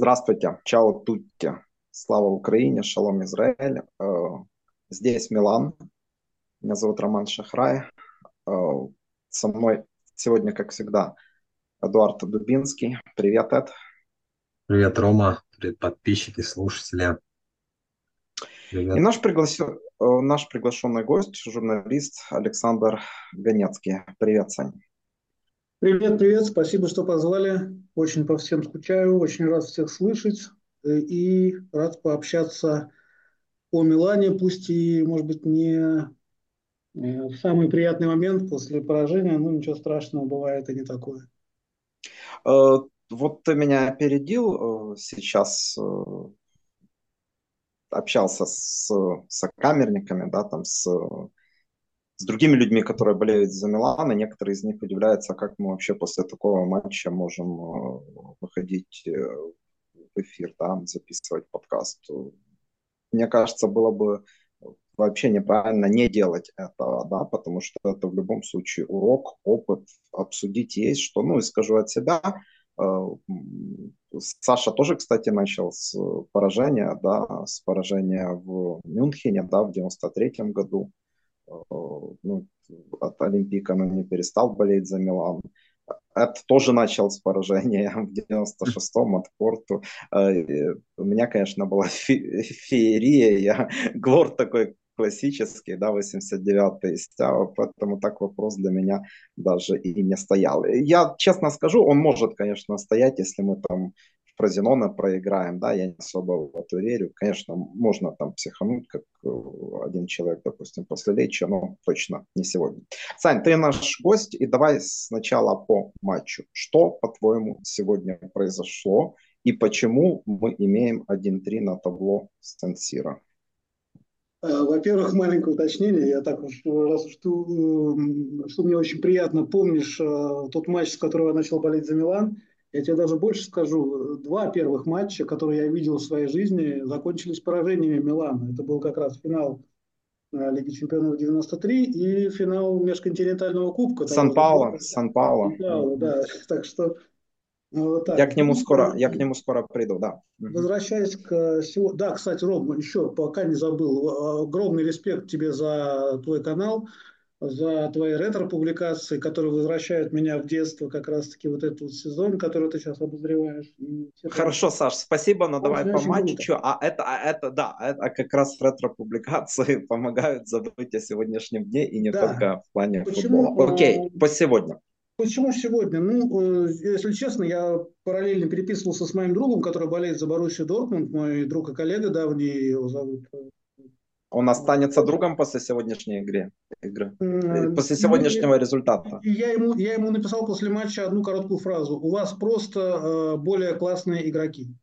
Здравствуйте, чао тутти, слава Украине, шалом Израиль. Э, Здесь Милан, меня зовут Роман Шахрай. Э, Со мной сегодня, как всегда, Эдуард Дубинский. Привет, Эд. Привет, Рома. Привет, подписчики, слушатели. И Привет. наш, пригласил, э, наш приглашенный гость, журналист Александр Ганецкий. Привет, Сань. Привет, привет, спасибо, что позвали. Очень по всем скучаю, очень рад всех слышать э, и рад пообщаться о Милане, пусть и, может быть, не э, самый приятный момент после поражения, но ничего страшного, бывает и не такое. Э, Вот ты меня опередил, сейчас общался с сокамерниками, да, там с с другими людьми, которые болеют за Милан, и некоторые из них удивляются, как мы вообще после такого матча можем э, выходить э, в эфир, да, записывать подкаст. Мне кажется, было бы вообще неправильно не делать этого, да, потому что это в любом случае урок, опыт, обсудить есть что. Ну и скажу от себя, э, Саша тоже, кстати, начал с поражения, да, с поражения в Мюнхене, да, в 93 году ну, от Олимпика, но не перестал болеть за Милан. Это тоже начал с поражения в 96-м от Порту. Э, у меня, конечно, была фе- феерия. Я Глор такой классический, да, 89-й стяга, поэтому так вопрос для меня даже и не стоял. Я честно скажу, он может, конечно, стоять, если мы там Фразенона проиграем, да, я не особо в это верю. Конечно, можно там психануть, как э, один человек, допустим, после Лечи, но точно не сегодня. Сань, ты наш гость, и давай сначала по матчу. Что, по-твоему, сегодня произошло, и почему мы имеем 1-3 на табло Сен-Сиро? Э, во-первых, маленькое уточнение. Я так уж, раз уж ты, э, что мне очень приятно помнишь тот матч, с которого я начал болеть за Милан, я тебе даже больше скажу. Два первых матча, которые я видел в своей жизни, закончились поражениями Милана. Это был как раз финал э, Лиги Чемпионов 93 и финал межконтинентального кубка. Сан-Пауло, Сан-Пауло. Сан-Пауло, да. Так что ну, вот так. Я к нему скоро, я к нему скоро приду, да. Возвращаясь к сегодня. Да, кстати, Ром, еще пока не забыл. Огромный респект тебе за твой канал за твои ретро-публикации, которые возвращают меня в детство, как раз-таки вот этот вот сезон, который ты сейчас обозреваешь. Хорошо, Саш, спасибо, но давай по матчу. А это, а это, да, это как раз ретро-публикации помогают забыть о сегодняшнем дне и не да. только в плане Почему? футбола. Окей, по сегодня. Почему сегодня? Ну, если честно, я параллельно переписывался с моим другом, который болеет за Боруссию Дортмунд, мой друг и коллега давний, его зовут он останется другом после сегодняшней игры, игры после сегодняшнего ну, результата. Я ему, я ему написал после матча одну короткую фразу. У вас просто э, более классные игроки.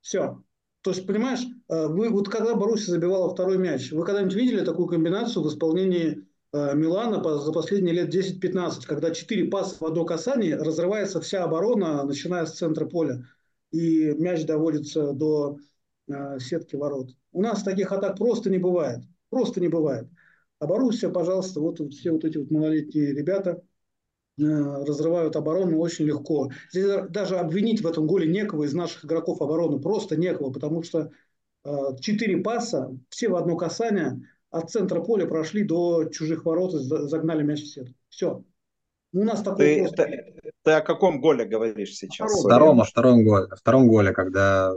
Все. То есть, понимаешь, вы вот когда Боруссия забивала второй мяч, вы когда-нибудь видели такую комбинацию в исполнении э, Милана по, за последние лет 10-15, когда четыре паса в одно касание, разрывается вся оборона, начиная с центра поля, и мяч доводится до э, сетки ворот. У нас таких атак просто не бывает. Просто не бывает. А Боруссия, пожалуйста, вот все вот эти вот малолетние ребята э, разрывают оборону очень легко. Здесь даже обвинить в этом голе некого из наших игроков обороны просто некого, потому что э, четыре паса, все в одно касание, от центра поля прошли до чужих ворот и загнали мяч в сетку. Все. Ну, у нас такой ты, просто... ты, ты о каком голе говоришь сейчас? Втором, о втором голе, втором голе, когда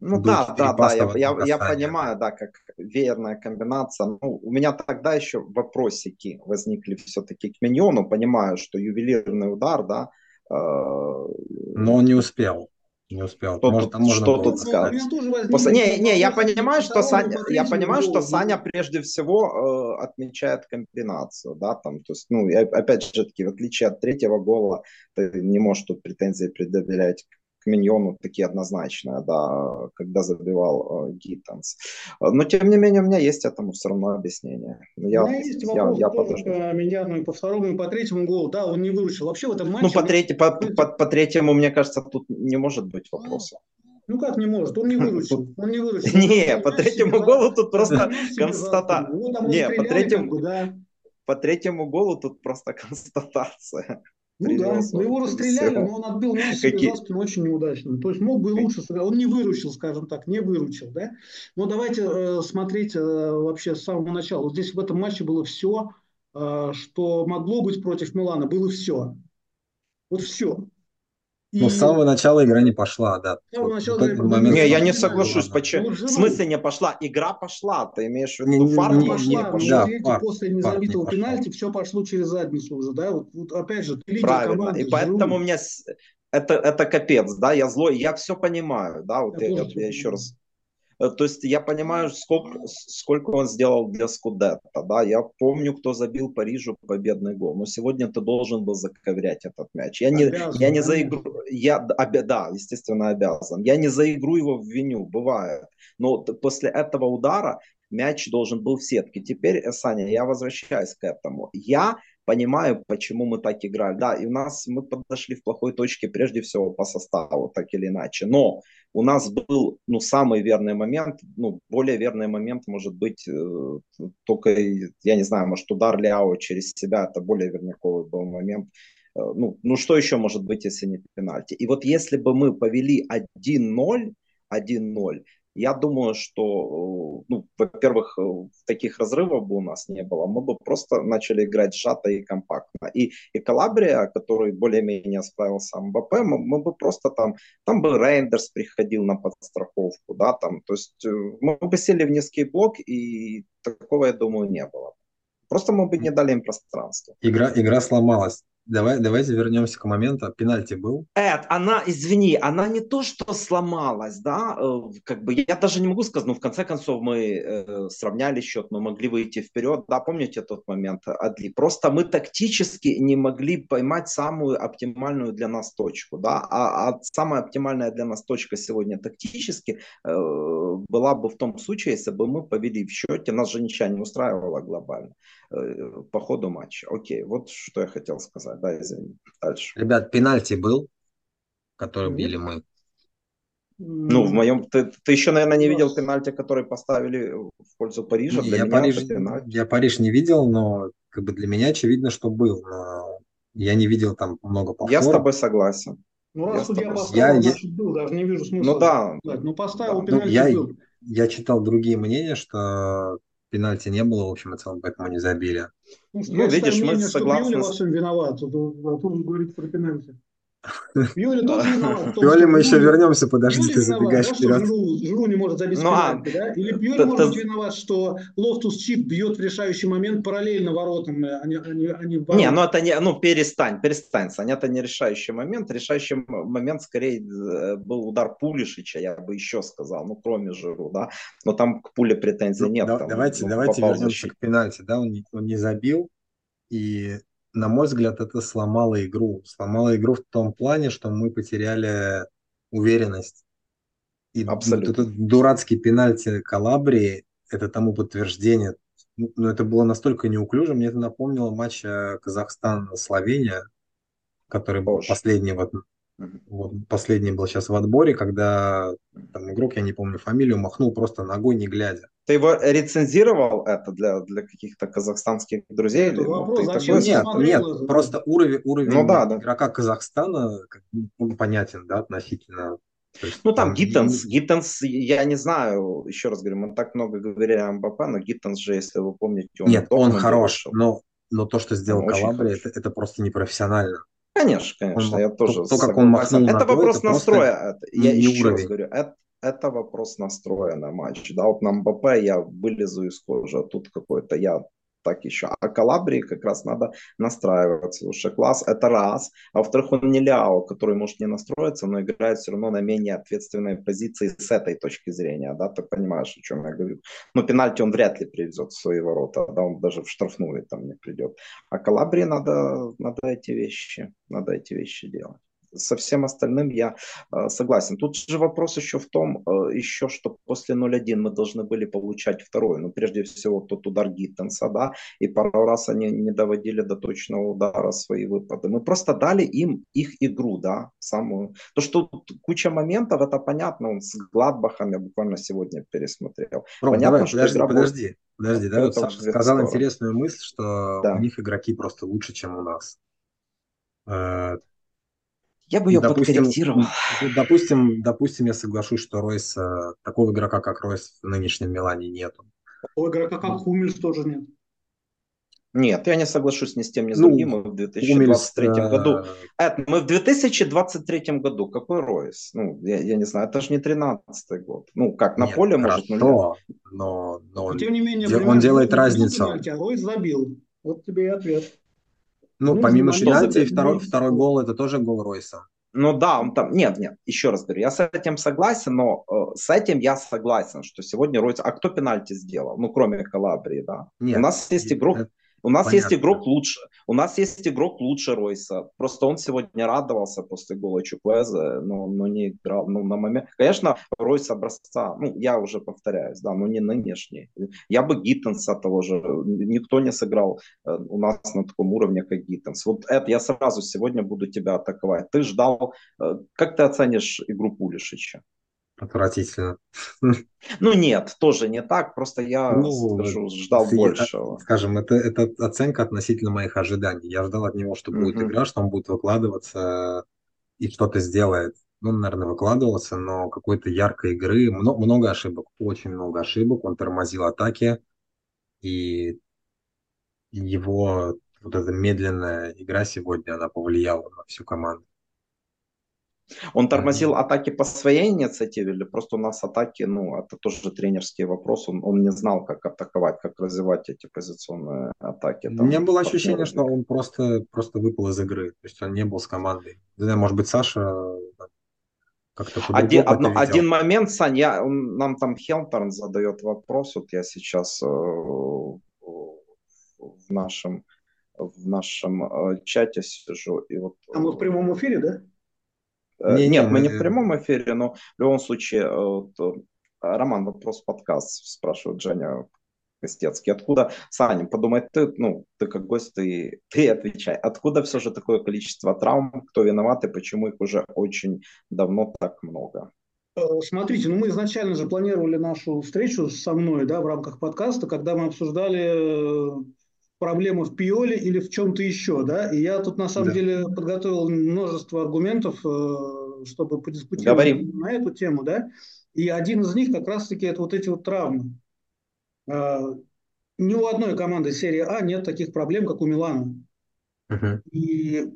ну да, да, да, я, я, я понимаю, да, как верная комбинация. Ну, у меня тогда еще вопросики возникли все-таки к Миньону, понимаю, что ювелирный удар, да. Э, Но он не успел. Не успел. Что, Может, тут, что тут сказать? После... Не, не, я понимаю, что Саня, я понимаю, что Саня прежде всего э, отмечает комбинацию, да, там, то есть, ну, опять же таки, в отличие от третьего гола, ты не можешь тут претензии предъявлять Миньону такие однозначные, да, когда забивал э, Гиттенс. Но, тем не менее, у меня есть этому все равно объяснение. Я, у меня есть я, вопрос я, тоже по Миньяну по второму, и по третьему голу. Да, он не выручил. Вообще в этом матче... Ну, по, треть, по, по, по третьему, мне кажется, тут не может быть вопроса. Ну как не может? Он не выручил. Он не выручил. Не, по третьему голу тут просто констатация. Не, по третьему... По третьему голу тут просто констатация. Ну да, но его расстреляли, но он отбил мяч себе за спину очень неудачно. То есть мог бы и лучше сыграть. Он не выручил, скажем так, не выручил. Да? Но давайте э, смотреть э, вообще с самого начала. Вот здесь в этом матче было все, э, что могло быть против Милана. Было все. Вот все. И... Ну, с самого начала игра не пошла, да. С самого начала игра момент... Не, я не соглашусь. Почему? Ну, в смысле не пошла? Игра пошла. Ты имеешь в виду, фарт не, пошла. Не, да, фарт, после незабитого фарт пенальти все пошло через задницу уже, да? Вот, вот опять же, ты лидер Правильно. команды. И поэтому у меня это, это капец, да, я злой, я все понимаю, да, вот я, я, я еще раз то есть я понимаю, сколько, сколько он сделал для Скудетта. Да? Я помню, кто забил Парижу победный гол. Но сегодня ты должен был заковырять этот мяч. Я не, обязан, я не за игру... Я, обе, да, естественно, обязан. Я не за игру его в виню, бывает. Но после этого удара мяч должен был в сетке. Теперь, э, Саня, я возвращаюсь к этому. Я понимаю, почему мы так играли. Да, и у нас мы подошли в плохой точке прежде всего по составу, так или иначе. Но у нас был ну, самый верный момент, ну, более верный момент может быть э, только, я не знаю, может удар Ляо через себя, это более верняковый был момент. Э, ну, ну что еще может быть, если не пенальти? И вот если бы мы повели 1-0, 1-0, я думаю, что, ну, во-первых, таких разрывов бы у нас не было. Мы бы просто начали играть сжато и компактно. И, и Калабрия, который более-менее справился МБП, мы, мы бы просто там, там бы Рейндерс приходил на подстраховку, да, там, то есть э, мы бы сели в низкий блок, и такого, я думаю, не было. Просто мы бы не дали им пространство. Игра, игра сломалась. Давай, давайте вернемся к моменту. Пенальти был? Эд, она, извини, она не то, что сломалась, да, э, как бы я даже не могу сказать, но в конце концов мы э, сравняли счет, мы могли выйти вперед, да, помните тот момент, Адли? Просто мы тактически не могли поймать самую оптимальную для нас точку, да, а, а самая оптимальная для нас точка сегодня тактически э, была бы в том случае, если бы мы повели в счете, нас же ничего не устраивало глобально э, по ходу матча. Окей, вот что я хотел сказать да, извини. Дальше. Ребят, пенальти был, который били мы. Ну, в моем... Ты, ты еще, наверное, не видел пенальти, который поставили в пользу Парижа. Для я, меня Париж, я Париж не видел, но как бы для меня очевидно, что был. Но я не видел там много повторов. Я с тобой согласен. Ну, раз я судья поставил, я, я... был, даже не вижу смысла. Ну да. Ну, поставил да. пенальти ну, я, был. Я читал другие мнения, что пенальти не было, в общем и целом, поэтому не забили. Ну, ну видишь, мы согласны. Всем виноват, а тут говорит про пенальти. Юля тоже виноват. Юля мы еще вернемся, подожди, ты забегаешь вперед. Жру не может забить ну, а, пенальти, да? Или Юля может быть виноват, что Лофтус Чип бьет в решающий момент параллельно воротам, а не, а не, а не Не, ну это не, ну перестань, перестань, Саня, это не решающий момент. Решающий момент скорее э, был удар Пулишича, я бы еще сказал, ну кроме Жиру, да. Но там к Пуле претензий ну, нет. Да, там, давайте ну, давайте вернемся к пенальти, да, он не, он не забил, и на мой взгляд, это сломало игру. Сломало игру в том плане, что мы потеряли уверенность. И Абсолютно. этот дурацкий пенальти Калабрии – это тому подтверждение. Но ну, это было настолько неуклюже. Мне это напомнило матч э, Казахстан-Словения, который был Боже. последний вот вот последний был сейчас в отборе, когда там игрок, я не помню фамилию, махнул просто ногой, не глядя. Ты его рецензировал это для, для каких-то казахстанских друзей? Или, вопрос, ну, такой... Нет, нет, это? просто уровень, уровень ну, да, да. игрока Казахстана как, ну, понятен, да, относительно. Есть, ну там, там Гиттенс, не... Гиттенс, я не знаю, еще раз говорю, мы так много говорили о МБП, но Гиттенс же, если вы помните, он Нет, он хорош, но, но то, что сделал Калабри, это, это просто непрофессионально. Конечно, конечно, он, я тоже то, как он махнул Это ногой, вопрос это настроя. Я не еще уровень. раз говорю, это, это вопрос настроя на матч. Да, вот на МБП я вылезу из кожи, а тут какой-то я так еще. А Калабрии как раз надо настраиваться. Слушай, класс это раз. А во-вторых, он не Ляо, который может не настроиться, но играет все равно на менее ответственной позиции с этой точки зрения. Да, ты понимаешь, о чем я говорю. Но пенальти он вряд ли привезет в свои ворота. Да, он даже в штрафную там не придет. А Калабрии надо, надо эти вещи, надо эти вещи делать со всем остальным я э, согласен. Тут же вопрос еще в том, э, еще что после 0-1 мы должны были получать второй. Ну, прежде всего, тот удар Гиттенса, да, и пару раз они не доводили до точного удара свои выпады. Мы просто дали им их игру, да, самую. То, что куча моментов, это понятно, он с Гладбахом я буквально сегодня пересмотрел. Ром, понятно, давай, что подожди, подожди. Подожди, да, вот Саша сказал интересную мысль, что да. у них игроки просто лучше, чем у нас. Э, я бы ее допустим, подкорректировал. Допустим, допустим, я соглашусь, что Ройс, такого игрока, как Ройс в нынешнем Милане нету. Такого игрока, как Хумельс, тоже нет. Нет, я не соглашусь ни с тем, ни с ну, другим. Мы в 2023 Умельс, году. Это, мы в 2023 году. Какой Ройс? Ну, я, я не знаю, это же не 13 год. Ну, как на Нет, поле хорошо, может, но, но, но он, тем не менее, он делает разницу. А Ройс забил. Вот тебе и ответ. Ну, ну помимо пенальти, второй, второй гол это тоже гол Ройса. Ну да, он там, нет, нет, еще раз говорю, я с этим согласен, но э, с этим я согласен, что сегодня Ройс, а кто пенальти сделал, ну кроме Калабрии, да? Нет, У нас есть игрок, это, у нас Понятно. есть игрок лучше. У нас есть игрок лучше Ройса. Просто он сегодня радовался после гола Чуквеза, но, но не играл. Ну, на момент... Конечно, Ройс образца, ну, я уже повторяюсь, да, но не нынешний. Я бы Гиттенса того же. Никто не сыграл э, у нас на таком уровне, как Гиттенс. Вот это я сразу сегодня буду тебя атаковать. Ты ждал... Э, как ты оценишь игру Пулишича? Отвратительно. Ну нет, тоже не так, просто я ну, скажу, ждал я, большего. Скажем, это, это оценка относительно моих ожиданий. Я ждал от него, что будет mm-hmm. игра, что он будет выкладываться и что-то сделает. Ну, наверное, выкладывался, но какой-то яркой игры, много, много ошибок, очень много ошибок. Он тормозил атаки, и его вот эта медленная игра сегодня, она повлияла на всю команду. Он тормозил атаки по своей инициативе или просто у нас атаки, ну, это тоже тренерский вопрос, он, он не знал, как атаковать, как развивать эти позиционные атаки. Там, У меня было ощущение, что он просто, просто выпал из игры, то есть он не был с командой. Не знаю, может быть, Саша как-то один, одно, один момент, Сань, я, нам там Хелтерн задает вопрос, вот я сейчас э, в нашем в нашем э, чате сижу. И вот, а мы в прямом эфире, да? Э, не, Нет, не, мы не в прямом эфире, но в любом случае, э, вот, э, Роман, вопрос подкаст, спрашивает Женя Костецкий. Откуда, Саня, подумай ты, ну, ты как гость, ты, ты отвечай. Откуда все же такое количество травм, кто виноват и почему их уже очень давно так много? Смотрите, ну мы изначально же планировали нашу встречу со мной, да, в рамках подкаста, когда мы обсуждали проблема в пиоле или в чем-то еще, да? И я тут на самом да. деле подготовил множество аргументов, э, чтобы подискутировать Говорим. на эту тему, да? И один из них как раз-таки это вот эти вот травмы. Э, ни у одной команды серии А нет таких проблем, как у Милана. Uh-huh. И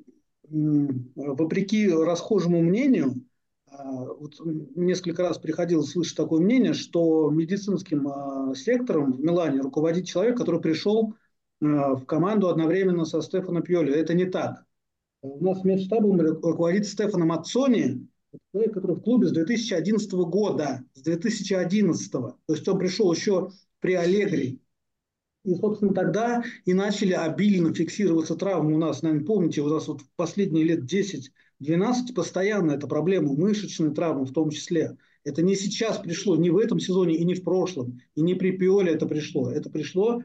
вопреки расхожему мнению, э, вот несколько раз приходилось слышать такое мнение, что медицинским сектором в Милане руководит человек, который пришел в команду одновременно со Стефаном Пьоли. Это не так. У нас медштабом руководит Стефаном Ацони, человек, который в клубе с 2011 года, с 2011. То есть он пришел еще при Аллегри. И, собственно, тогда и начали обильно фиксироваться травмы у нас. Наверное, помните, у нас вот последние лет 10-12 постоянно эта проблема, мышечные травмы в том числе. Это не сейчас пришло, не в этом сезоне и не в прошлом, и не при Пиоле это пришло. Это пришло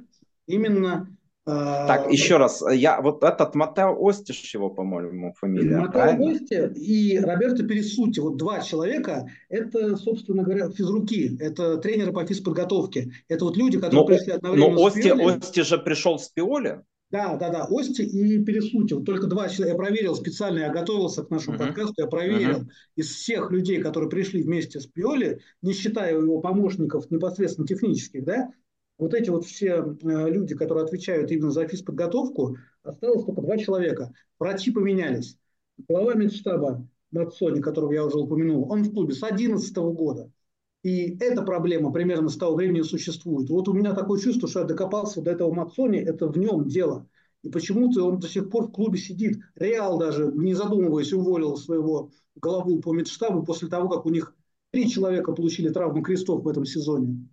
именно так, а, еще раз, я вот этот Матео Остиш его, по-моему, фамилия. Матео Ости и Роберто Пересути, вот два человека, это, собственно говоря, физруки, это тренеры по физподготовке. Это вот люди, которые но, пришли одновременно но Ости, Ости же пришел с Пиоли? Да, да, да, Ости и Пересути. Вот только два человека. Я проверил специально, я готовился к нашему uh-huh. подкасту, я проверил uh-huh. из всех людей, которые пришли вместе с Пиоли, не считая его помощников непосредственно технических, да, вот эти вот все э, люди, которые отвечают именно за физподготовку, осталось только два человека. Врачи поменялись. Глава медштаба Мацони, которого я уже упомянул, он в клубе с 2011 года. И эта проблема примерно с того времени существует. Вот у меня такое чувство, что я докопался до этого Мацони, это в нем дело. И почему-то он до сих пор в клубе сидит. Реал даже, не задумываясь, уволил своего главу по медштабу после того, как у них три человека получили травму крестов в этом сезоне.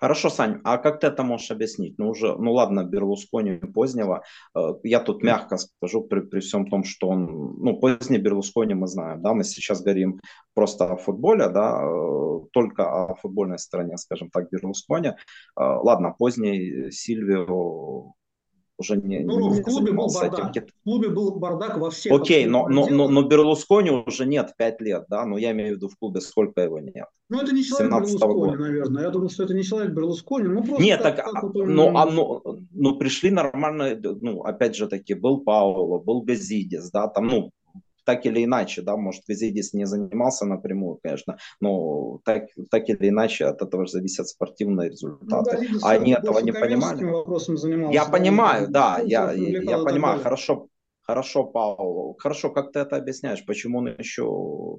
Хорошо, Сань, а как ты это можешь объяснить? Ну, уже, ну ладно, Берлускони позднего. Э, я тут мягко скажу, при, при всем том, что он, ну, поздний Берлускони мы знаем, да, мы сейчас говорим просто о футболе, да, э, только о футбольной стороне, скажем так, Берлускони. Э, ладно, поздний Сильвио уже не... Ну, не в клубе был бардак. Этим. В клубе был бардак во всех. Окей, но, но, но, но Берлускони уже нет 5 лет, да? Но я имею в виду в клубе, сколько его нет. Ну, это не человек Берлускони, года. наверное. Я думаю, что это не человек Берлускони. Ну, просто нет, так, как вот он... ну, а, ну, ну, пришли нормально, ну, опять же таки, был Пауло, был Газидис, да, там, ну, так или иначе, да, может, Визидис не занимался напрямую, конечно, но так, так или иначе от этого же зависят спортивные результаты. Ну, да, Они этого не понимали. Я понимаю, да, я, я, я понимаю, хорошо, хорошо, Пауло, хорошо, как ты это объясняешь, почему он еще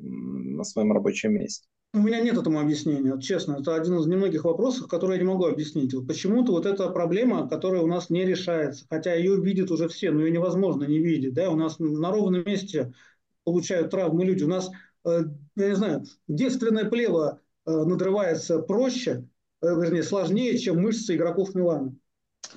на своем рабочем месте? У меня нет этому объяснения, вот честно. Это один из немногих вопросов, которые я не могу объяснить. Вот почему-то вот эта проблема, которая у нас не решается, хотя ее видят уже все, но ее невозможно не видеть. Да? У нас на ровном месте получают травмы люди. У нас, э, я не знаю, девственное плево э, надрывается проще, э, вернее, сложнее, чем мышцы игроков Милана.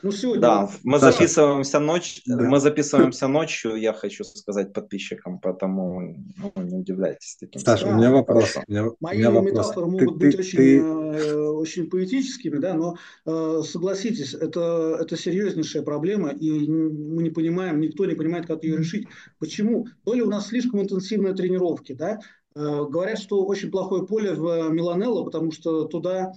Ну, сегодня... Да, мы Саша. записываемся ночью, да. мы записываемся ночью, я хочу сказать подписчикам, поэтому ну, не удивляйтесь таким. Саша, да, у меня вопрос. У меня, Мои меня метафоры вопрос. могут ты, быть ты, очень, ты... Э, очень поэтическими, да, но э, согласитесь, это, это серьезнейшая проблема, и мы не понимаем, никто не понимает, как ее решить. Почему? То ли у нас слишком интенсивные тренировки, да, э, говорят, что очень плохое поле в Миланелло, потому что туда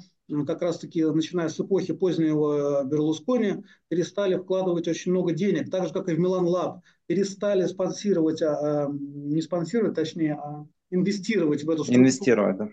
как раз-таки начиная с эпохи позднего Берлускони, перестали вкладывать очень много денег, так же, как и в Milan Lab, перестали спонсировать, а, а, не спонсировать, точнее, а инвестировать в эту структуру. Инвестировать, да.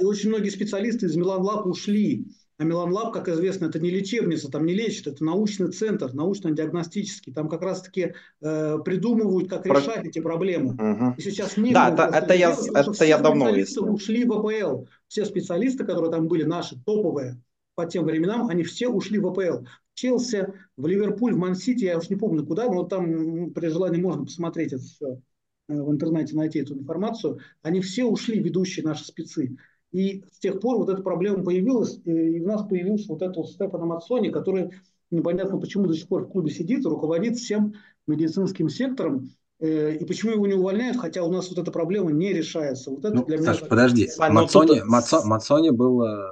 И очень многие специалисты из Milan Lab ушли. А Milan Lab, как известно, это не лечебница, там не лечат, это научный центр, научно-диагностический. Там как раз-таки э, придумывают, как Про... решать эти проблемы. Угу. И сейчас не Да, это, это, я, это я давно выяснил. ушли в АПЛ. Все специалисты, которые там были, наши, топовые, по тем временам, они все ушли в АПЛ. Челси, в Ливерпуль, в Ман-Сити, я уж не помню куда, но там при желании можно посмотреть это все э, в интернете, найти эту информацию. Они все ушли, ведущие наши спецы. И с тех пор вот эта проблема появилась, и у нас появился вот этот вот Стефано Мацони, который непонятно почему до сих пор в клубе сидит руководит всем медицинским сектором. Э, и почему его не увольняют, хотя у нас вот эта проблема не решается. Вот это ну, для меня... подожди, Мацони, Мацо, Мацони был э,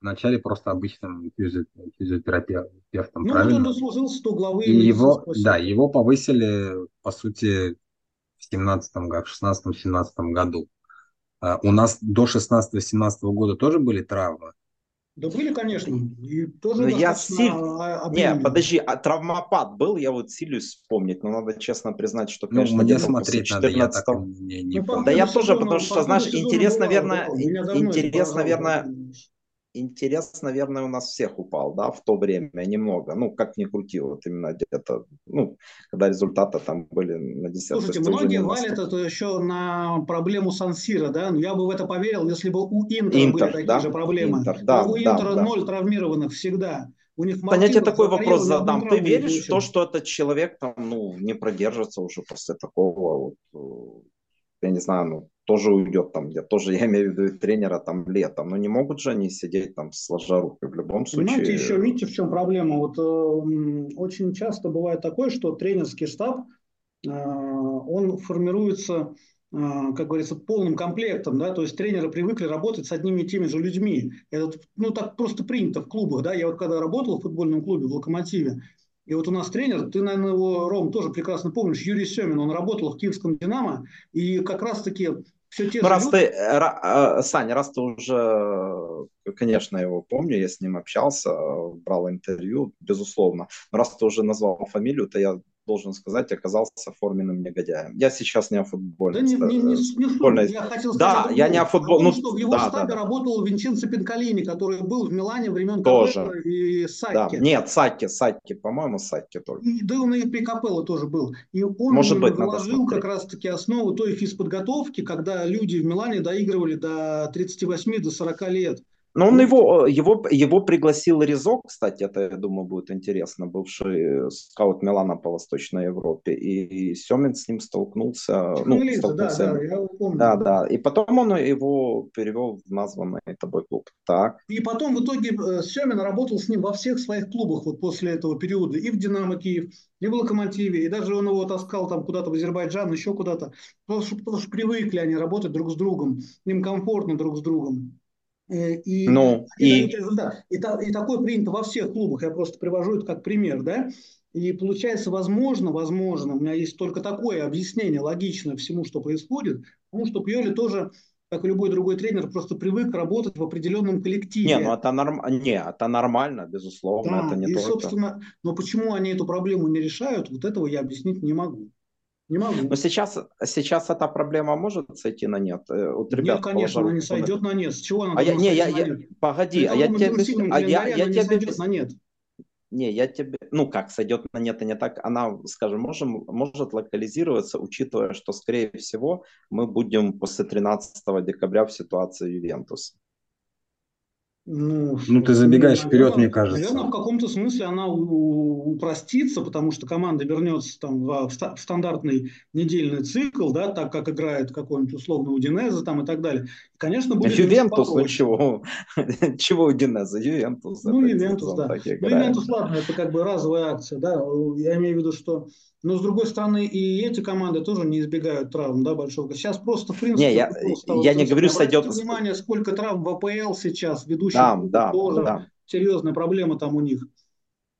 вначале просто обычным физиотерапевтом, ну, правильно? Ну, он дослужился до главы. И его, да, его повысили, по сути, в 17 в 16-17 году. А у нас до 16-17 года тоже были травмы? Да были, конечно. И тоже но я силь... Не, подожди, а травмопад был? Я вот силюсь вспомнить, но надо честно признать, что, конечно, ну, мне смотреть 14 надо, я так не, не ну, помню. Да я тоже, потому что, знаешь, интерес, наверное, интерес, наверное, интерес, наверное, у нас всех упал, да, в то время немного. Ну, как ни крути, вот именно где-то, ну, когда результаты там были на 10 Слушайте, многие валят это еще на проблему Сансира, да, но я бы в это поверил, если бы у Интера Интер, были такие да? же проблемы. Интер, да, у Интера да, ноль да. травмированных всегда. У них да, я тебе такой вопрос задам. Ты веришь в то, что этот человек там, ну, не продержится уже после такого, вот, э, я не знаю, ну, тоже уйдет там, я тоже, я имею в виду тренера там летом, но не могут же они сидеть там сложа руки в любом случае. Понимаете, еще видите, в чем проблема? Вот э, очень часто бывает такое, что тренерский штаб, э, он формируется, э, как говорится, полным комплектом, да, то есть тренеры привыкли работать с одними и теми же людьми. Это, ну, так просто принято в клубах, да, я вот когда работал в футбольном клубе в «Локомотиве», и вот у нас тренер, ты, наверное, его, Ром, тоже прекрасно помнишь, Юрий Семин, он работал в Киевском «Динамо», и как раз-таки все те ну, раз люди... ты, э, Саня, раз ты уже, конечно, его помню, я с ним общался, брал интервью, безусловно. Но раз ты уже назвал фамилию, то я должен сказать, оказался форменным негодяем. Я сейчас не о футболе. Да не, не, не, не футбольной... Я хотел сказать, да, я не о футболе. Ну, что в его да, штабе да, работал Винченцо Пинкалини, который был в Милане времен тоже. и Сакки. Да. Нет, Сакки, Сакки, по-моему, Сакки только. И, да он и при Капелло тоже был. И он Может быть, заложил как раз-таки основу той физподготовки, когда люди в Милане доигрывали до 38, до 40 лет. Но он его, его, его пригласил Ризо, кстати, это, я думаю, будет интересно, бывший скаут Милана по Восточной Европе, и Семин с ним столкнулся. Ну, столкнулся. Да, да, я помню. Да, да, и потом он его перевел в названный тобой клуб. Так. И потом в итоге э, Семин работал с ним во всех своих клубах вот после этого периода, и в Динамо Киев, и в Локомотиве, и даже он его таскал там куда-то в Азербайджан, еще куда-то, потому что, потому что привыкли они работать друг с другом, им комфортно друг с другом. Э, и, ну, и... И, и, и такое принято во всех клубах, я просто привожу это как пример, да. И получается, возможно, возможно, у меня есть только такое объяснение логичное всему, что происходит, потому что Пьоли тоже как и любой другой тренер, просто привык работать в определенном коллективе. Не, ну это, норм... не, это нормально, безусловно. Да, это не и, только... собственно, но почему они эту проблему не решают, вот этого я объяснить не могу. Не могу. Но сейчас, сейчас эта проблема может сойти на нет? Э, вот ребят нет, конечно, она не сойдет на нет. С чего она а я, не, я, я, Погоди, а я тебе... А я, я тебе... На нет. Не, я тебе, ну как, сойдет на нет и не так, она, скажем, можем, может локализироваться, учитывая, что, скорее всего, мы будем после 13 декабря в ситуации Ювентуса. Ну, ну ты забегаешь наверное, вперед, мне кажется. Наверное, в каком-то смысле она упростится, потому что команда вернется там в, в стандартный недельный цикл, да, так как играет какой-нибудь условно Удинеза там и так далее. И, конечно, будет Ювентус, ну чего? чего Удинеза? Ювентус. Ну, Ювентус, да. Ну, Ювентус, ладно, это как бы разовая акция, да. Я имею в виду, что но, с другой стороны, и эти команды тоже не избегают травм, да, большого. Сейчас просто, в принципе... Не, я, я не говорю, сойдет... внимание, сколько травм в АПЛ сейчас, ведущих да, да, тоже да. серьезная проблема там у них.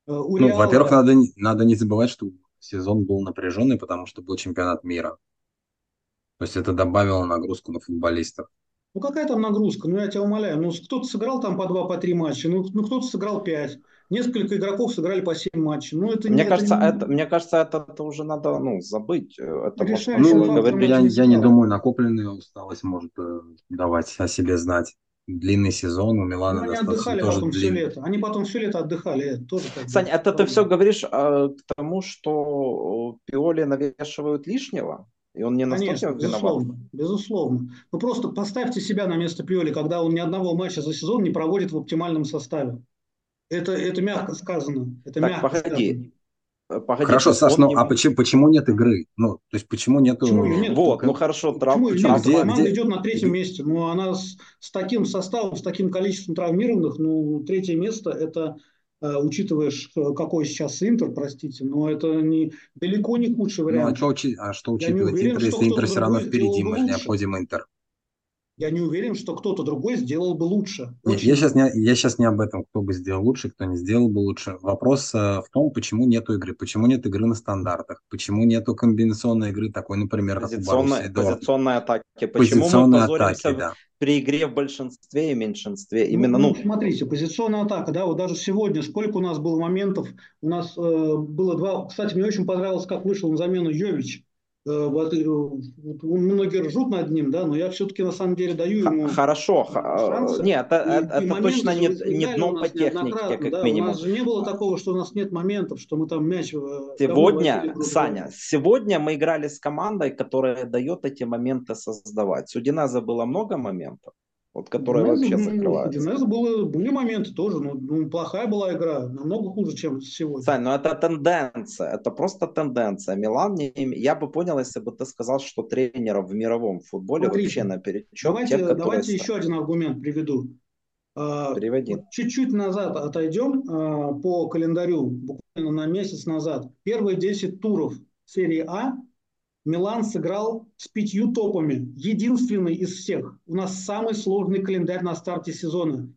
Э, у ну, Реала... во-первых, надо, надо не забывать, что сезон был напряженный, потому что был чемпионат мира. То есть это добавило нагрузку на футболистов. Ну какая там нагрузка? Ну я тебя умоляю. Ну кто-то сыграл там по два, по три матча, ну, ну кто-то сыграл пять несколько игроков сыграли по 7 матчей. Ну, это мне, не, кажется, это, не... это, мне кажется, это, это уже надо ну, забыть. Это ну, говорить, я, я не думаю, накопленная усталость может э, давать о себе знать. Длинный сезон у Милана ну, они отдыхали тоже потом длинный. все лето. Они потом все лето отдыхали. Это тоже Саня, это ты все говоришь э, к тому, что Пиоли навешивают лишнего? И он не настолько Конечно, виноват? Безусловно, безусловно. Ну просто поставьте себя на место Пиоли, когда он ни одного матча за сезон не проводит в оптимальном составе. Это, это мягко сказано. Это так, мягко погоди. Сказано. Погоди, хорошо, Саш, ну не... а почему, почему нет игры? Ну, то есть почему нету... Почему нет? Вот, ну хорошо, трав... почему нет? Где, Команда где... идет на третьем месте. Ну, она с, с таким составом, с таким количеством травмированных, ну, третье место, это, э, учитываешь, э, какой сейчас Интер, простите, но это не, далеко не худший вариант. Ну, а что, а что учитывать уверен, Интер, если Интер все равно впереди, мы же не обходим Интер? Я не уверен, что кто-то другой сделал бы лучше. Нет, я, сейчас не, я сейчас не об этом, кто бы сделал лучше, кто не сделал бы лучше. Вопрос э, в том, почему нет игры, почему нет игры на стандартах, почему нету комбинационной игры такой, например, позиционной, позиционной атаки. Почему позиционной мы атаки, да. при игре в большинстве и меньшинстве? Ну, Именно, ну, ну, смотрите, позиционная атака, да, вот даже сегодня, сколько у нас было моментов, у нас э, было два, кстати, мне очень понравилось, как вышел на замену Йович, Э, вот, многие ржут над ним, да, но я все-таки на самом деле даю ему Хорошо, шансы. нет, это, и, это и точно не, не дно по технике, как да, минимум. У нас же не было такого, что у нас нет моментов, что мы там мяч... Э, сегодня, Саня, сегодня мы играли с командой, которая дает эти моменты создавать. У Диназа было много моментов вот, которая Динеза, вообще закрывается. Динеза было, были моменты тоже, но ну, плохая была игра, намного хуже, чем сегодня. Сань, ну это тенденция, это просто тенденция. Милан, не, я бы понял, если бы ты сказал, что тренеров в мировом футболе Смотрите, вообще наперечет. Давайте, тех, давайте еще один аргумент приведу. А, Приводи. Чуть-чуть назад отойдем а, по календарю, буквально на месяц назад. Первые 10 туров серии А Милан сыграл с пятью топами, единственный из всех. У нас самый сложный календарь на старте сезона.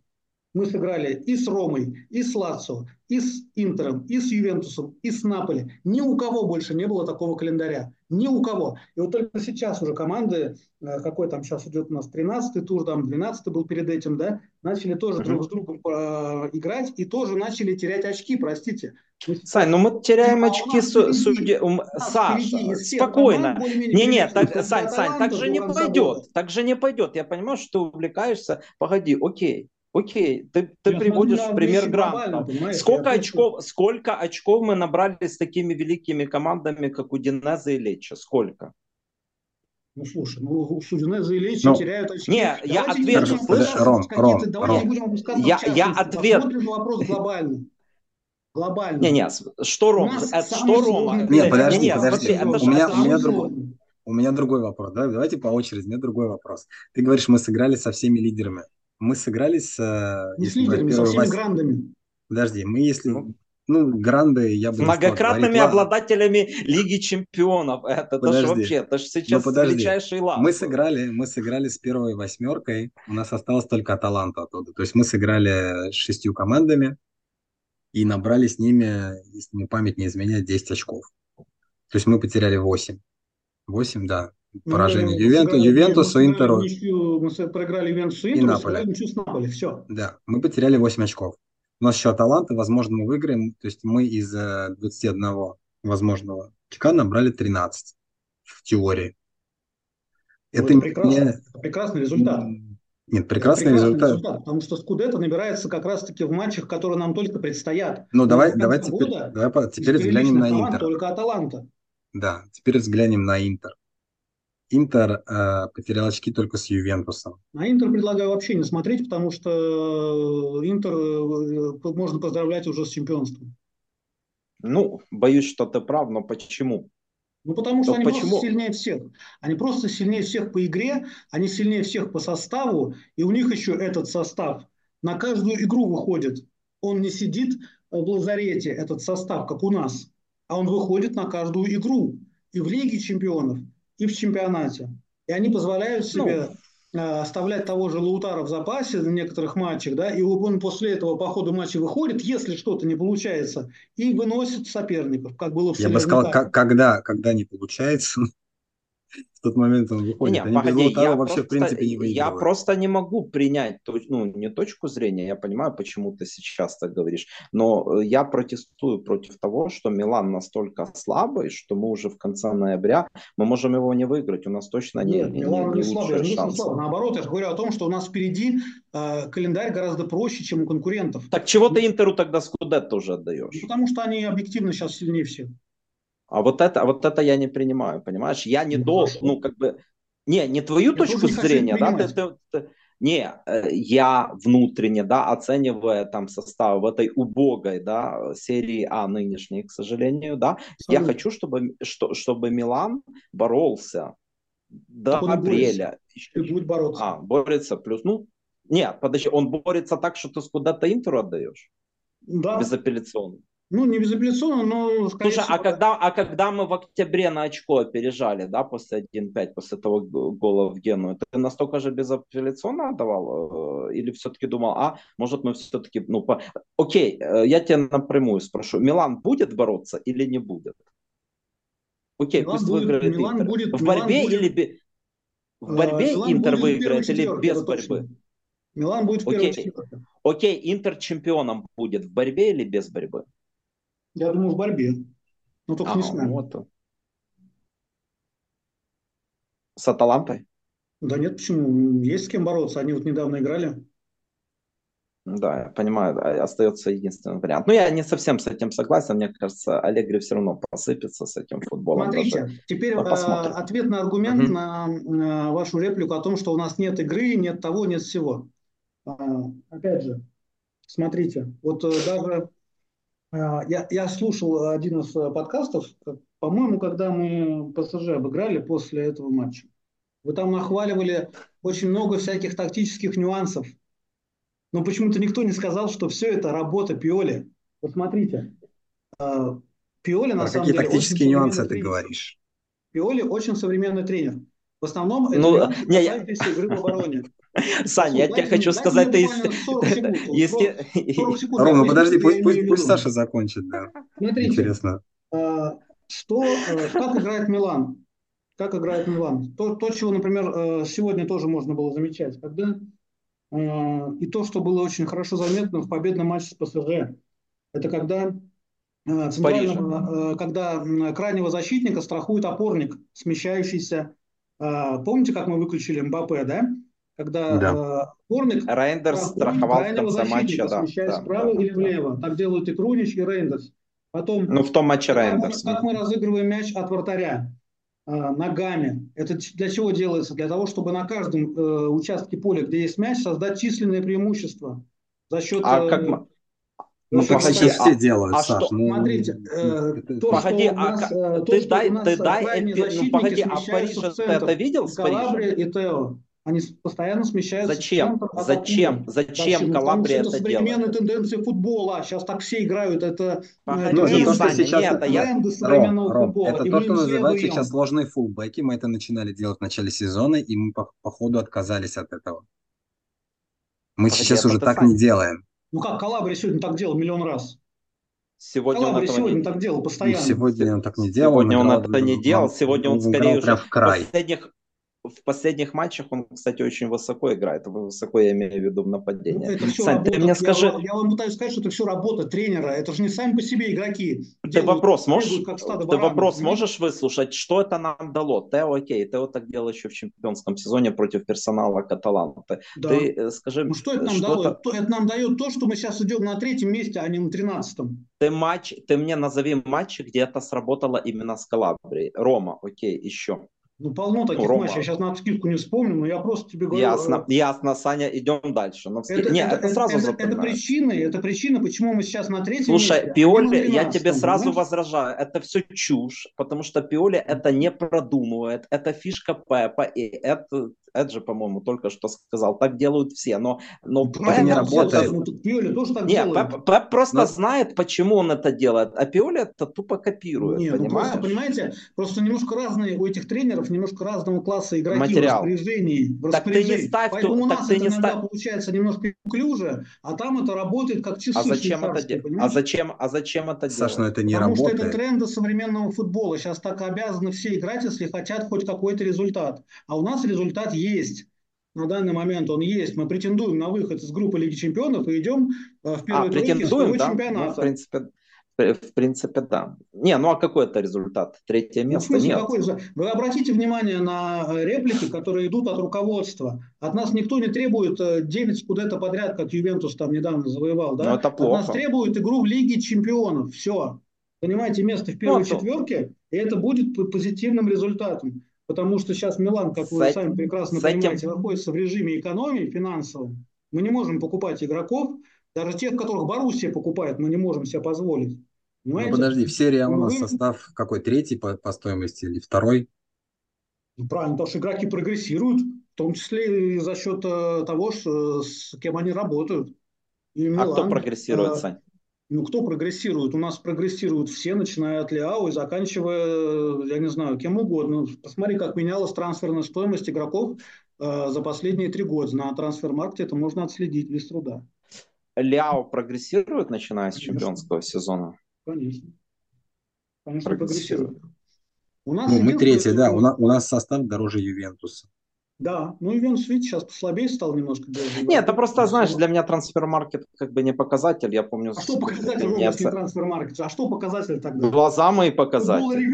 Мы сыграли и с Ромой, и с Лацо, и с Интером, и с Ювентусом, и с Наполи. Ни у кого больше не было такого календаря. Ни у кого. И вот только сейчас уже команды, э, какой там сейчас идет у нас 13-й тур, там 12-й был перед этим, да, начали тоже uh-huh. друг с другом э, играть и тоже начали терять очки, простите. Сань, ну мы теряем очки с, судьи... Саша, спокойно. Не, не, так, Сань, Сань, так же не пойдет. Так же не пойдет. Я понимаю, что ты увлекаешься. Погоди, окей. Окей, ты, ты приводишь в пример грамотно. Сколько очков, сколько очков мы набрали с такими великими командами, как Удинеза и Леча? Сколько? Ну, слушай, ну, Судинеза и Лечи ну, теряют очки. Не, давайте я ответ не слышал. Ром, Ром, Ром. не будем опускаться я, я ответ. Посмотрим вопрос глобальный. Глобально. Не, не, что Рома? Это, что Рома? Нет, подожди, не, не, подожди. Смотри, у, меня, у, меня другой, у меня другой вопрос. Да? Давайте по очереди. У меня другой вопрос. Ты говоришь, мы сыграли со всеми лидерами мы сыграли с... Э, Не с лидерами, со всеми вас... грандами. Подожди, мы если... Ну, ну гранды я бы Многократными сказал, обладателями Лиги Чемпионов. Это подожди, же вообще, это же сейчас ну, величайший лав. Мы сыграли, мы сыграли с первой восьмеркой, у нас осталось только Аталанта оттуда. То есть мы сыграли с шестью командами, и набрали с ними, если мне память не изменяет, 10 очков. То есть мы потеряли 8. 8, да. Ну, Поражение ну, Ювенту, сыграли, Ювентусу, мы Интеру. Ничью, мы проиграли Ювентусу Интеру, и Наполе. ничью с Наполе. Все. Да, мы потеряли 8 очков. У нас еще Аталанта, возможно, мы выиграем. То есть мы из 21 э, возможного очка набрали 13 в теории. Ну, это, это прекрасно, прекрасный результат. Нет, прекрасный, прекрасный результат. результат. Потому что Скудетто набирается как раз-таки в матчах, которые нам только предстоят. Ну, давай, давай теперь, давай теперь взглянем на Интер. Только Аталанта. Да, теперь взглянем на Интер. Интер э, потерял очки только с Ювентусом. На Интер предлагаю вообще не смотреть, потому что Интер э, можно поздравлять уже с чемпионством. Ну, боюсь, что ты прав, но почему? Ну, потому что Но они почему? просто сильнее всех. Они просто сильнее всех по игре, они сильнее всех по составу, и у них еще этот состав на каждую игру выходит. Он не сидит в лазарете, этот состав, как у нас, а он выходит на каждую игру. И в Лиге чемпионов, и в чемпионате. И они позволяют ну, себе ну, оставлять того же Лаутара в запасе в некоторых матчах, да, и он после этого по ходу матча выходит, если что-то не получается, и выносит соперников, как было в Я бы сказал, как, когда, когда не получается, в тот момент он выходит. Не, Они погоди, без я вообще, просто, в принципе, не выигрывают. Я просто не могу принять, ну, не точку зрения, я понимаю, почему ты сейчас так говоришь, но э, я протестую против того, что Милан настолько слабый, что мы уже в конце ноября, мы можем его не выиграть, у нас точно не, Нет, не, Милан не, не слабый, не слабый. Наоборот, я же говорю о том, что у нас впереди э, календарь гораздо проще, чем у конкурентов. Так чего ты Интеру тогда Скудетто уже отдаешь? Ну, потому что они объективно сейчас сильнее всех. А вот это, вот это я не принимаю, понимаешь? Я не ну, должен, ну, как бы, не, не твою я точку зрения, да, ты, ты, ты, не, э, я внутренне, да, оценивая там состав в этой убогой, да, серии А нынешней, к сожалению, да, Абсолютно. я хочу, чтобы, что, чтобы Милан боролся до так апреля. И будет бороться. А, борется плюс, ну, нет, подожди, он борется так, что ты куда-то Интеру отдаешь? Да. Безапелляционно. Ну, не безапелляционно, но... Слушай, а всего... а, когда, а когда мы в октябре на очко опережали, да, после 1-5, после того гола в Гену, ты настолько же безапелляционно отдавал? Э, или все-таки думал, а, может, мы все-таки... Ну, по... Окей, э, я тебя напрямую спрошу. Милан будет бороться или не будет? Окей, Милан пусть будет, выиграет Милан Интер. Будет, в борьбе Милан или... В борьбе Милан Интер выиграет или без борьбы? Точно. Милан будет в Окей. Окей, Интер чемпионом будет в борьбе или без борьбы? Я думаю, в борьбе. Но только а, не с нами. Вот. С Аталантой? Да нет, почему? Есть с кем бороться. Они вот недавно играли. Да, я понимаю, остается единственный вариант. Но я не совсем с этим согласен. Мне кажется, Аллегри все равно посыпется с этим футболом. Смотрите, даже. теперь э, ответ на аргумент угу. на, на вашу реплику о том, что у нас нет игры, нет того, нет всего. А, опять же, смотрите, вот э, даже я, я слушал один из э, подкастов, по-моему, когда мы ПСЖ обыграли после этого матча. Вы там нахваливали очень много всяких тактических нюансов. Но почему-то никто не сказал, что все это работа Пиоли. Вот смотрите. А, Пиоли на Про самом какие деле... тактические нюансы ты говоришь? Пиоли очень современный тренер. В основном это ну, не, я... игры в обороне. Саня, я тебе хочу сказать, ты если... Рома, подожди, пусть Саша закончит, Интересно. А, что, э, как играет Милан? Как играет Милан? То, то, чего, например, э, сегодня тоже можно было замечать, когда э, и то, что было очень хорошо заметно в победном матче с ПСЖ, это когда центрального, когда крайнего защитника страхует опорник, смещающийся. Помните, как мы выключили Мбаппе, да? когда да. э, опорник Рейндерс страховал в конце матча, да, смещаясь да, вправо да, или влево. Так делают и Крунич, и Рейндерс. Потом, ну, в том матче Рейндерс. Как, как мы разыгрываем мяч от вратаря ногами. Это для чего делается? Для того, чтобы на каждом э, участке поля, где есть мяч, создать численное преимущество за счет... А э, как Ну, почти а, все делают, а Саш. Что, ну, смотрите, э, то, погоди, что у нас, а, то, ты дай, ты дай, ну, погоди, а в Париже ты это видел? Калабрия и Тео. Они постоянно смещаются. Зачем? Зачем? Зачем Калабрия это, это делает? современная тенденция футбола. Сейчас так все играют. Это Погоди, ну, это то, что сейчас это тренды современного Ром, футбола. Это то, что называется сейчас сложные фулбеки. Мы это начинали делать в начале сезона, и мы по, по ходу отказались от этого. Мы Погоди, сейчас уже так Сань. не делаем. Ну как, Калабрия сегодня так делал миллион раз. Сегодня Калабри он сегодня не... так делал постоянно. И сегодня он так не делал. Сегодня он, он это не делал. Сегодня он, он скорее уже в край. последних в последних матчах он, кстати, очень высоко играет. Высоко я имею в виду в нападении. Ну, это все Сань, работа. ты мне скажи... Я, я вам пытаюсь сказать, что это все работа тренера. Это же не сами по себе игроки. Ты делают, вопрос можешь, ты вопрос можешь выслушать, что это нам дало? Тео, окей, Тео так делал еще в чемпионском сезоне против персонала Каталанта. Да. Ты э, скажи... Ну что это нам что дало? Это... это нам дает то, что мы сейчас идем на третьем месте, а не на тринадцатом. Ты матч, ты мне назови матчи, где это сработало именно с Калабрией. Рома, окей, еще. Ну, полно таких Рома. матчей. Я сейчас на скидку не вспомню, но я просто тебе говорю. Ясно, э, ясно, Саня, идем дальше. Но это, Нет, это, это сразу это, это причины, это причина, почему мы сейчас на третьем Слушай, месте. А Пиоли, я тебе сразу понимаешь? возражаю, это все чушь, потому что Пиоли это не продумывает, это фишка Пепа, и это Эд же, по-моему, только что сказал, так делают все, но, но ну, Пеп не работает. Ну, Пиоли тоже так Нет, Пеп, Пеп просто но... знает, почему он это делает, а Пиоли это тупо копирует, Нет, понимаешь? Ну просто, понимаете, просто немножко разные у этих тренеров, немножко разного класса игроки Материал. в распоряжении. В так ты не ставь, Поэтому ту, у нас ты это не иногда став... получается немножко клюже, а там это работает как часы а зачем это де... а зачем, а зачем это Саш, ну это не Потому работает. что это тренды современного футбола. Сейчас так обязаны все играть, если хотят хоть какой-то результат. А у нас результат есть на данный момент он есть. Мы претендуем на выход из группы Лиги Чемпионов и идем э, в первой а, тройке своего да? чемпионата. Ну, в принципе, в принципе, да. Не, ну а какой это результат? Третье место? Ну, Нет. Какой? Вы обратите внимание на э, реплики, которые идут от руководства. От нас никто не требует 9 куда-то подряд, как Ювентус там недавно завоевал. Да? Но ну, это плохо. От нас требуют игру в Лиге Чемпионов. Все. Занимайте место в первой ну, четверке, и это будет позитивным результатом потому что сейчас Милан, как вы сами прекрасно понимаете, находится в режиме экономии финансовом. Мы не можем покупать игроков, даже тех, которых Боруссия покупает, мы не можем себе позволить. Ну, Понимаете? Ну, подожди, в серии у нас состав какой третий по, по стоимости или второй? Ну, правильно, потому что игроки прогрессируют, в том числе и за счет э, того, что, с кем они работают. И Милан, а кто прогрессирует, э, Сань? Ну, кто прогрессирует? У нас прогрессируют все, начиная от Ляо и заканчивая, я не знаю, кем угодно. Посмотри, как менялась трансферная стоимость игроков э, за последние три года. На трансфер-маркте это можно отследить без труда. Ляо прогрессирует, начиная с Конечно. чемпионского сезона? Конечно. Конечно, прогрессирует. прогрессирует. У нас ну, мы третий, да. У нас, у нас состав дороже Ювентуса. Да, ну Ювентус, видите, сейчас послабее стал немножко. Нет, это просто, знаешь, для меня трансфер-маркет как бы не показатель. Я помню... А что показатель в области трансфер-маркета? А что показатель тогда? Глаза мои показатели.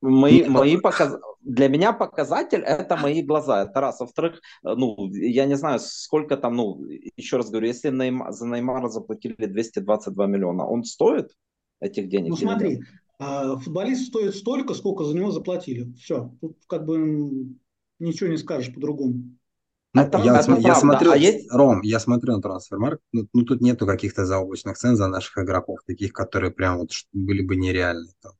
Мои, мои показ... Для меня показатель это мои глаза. Это раз. Во-вторых, ну, я не знаю, сколько там, ну, еще раз говорю, если Неймар, за Неймара заплатили 222 миллиона, он стоит этих денег? Ну, смотри, а, футболист стоит столько, сколько за него заплатили. Все. Тут как бы ничего не скажешь по-другому. Ну, это, я, это я смотрю, а есть... Ром, я смотрю на трансфермаркет, ну, ну тут нету каких-то заоблачных цен за наших игроков, таких, которые прям вот были бы нереальны. Там.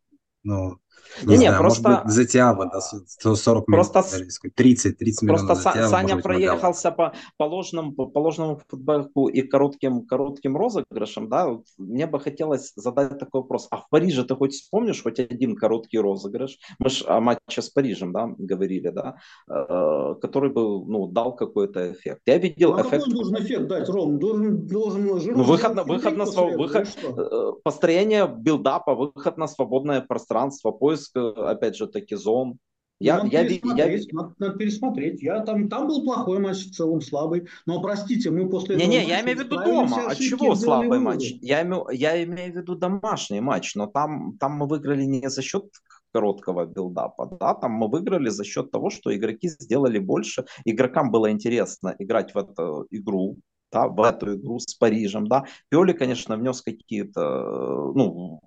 Ну, не, не, знаю, просто... может быть, за Тиаба, да, 140 просто... миллионов, 30, 30 миллионов Просто Саня проехался по, по, ложному, по ложному футболку и коротким, коротким розыгрышам, да, вот мне бы хотелось задать такой вопрос. А в Париже ты хоть вспомнишь хоть один короткий розыгрыш? Мы же о матче с Парижем, да, говорили, да, э, который бы, ну, дал какой-то эффект. Я видел ну, эффект... какой должен эффект дать, Ром? Должен, должен ну, выход, на, выход на своб... выход, э, построение билдапа, выход на свободное пространство, поиск поиск, опять же таки, зон. Я, надо, я, пересмотреть, я... Надо, надо пересмотреть. Я там, там был плохой матч в целом, слабый. Но простите, мы после не, Не, я имею в виду дома. А чего слабый матч? Я имею, я имею в виду домашний матч, но там, там мы выиграли не за счет короткого билдапа, да, там мы выиграли за счет того, что игроки сделали больше, игрокам было интересно играть в эту игру, да, в эту игру с Парижем, да. Пиоли, конечно, внес какие-то, ну,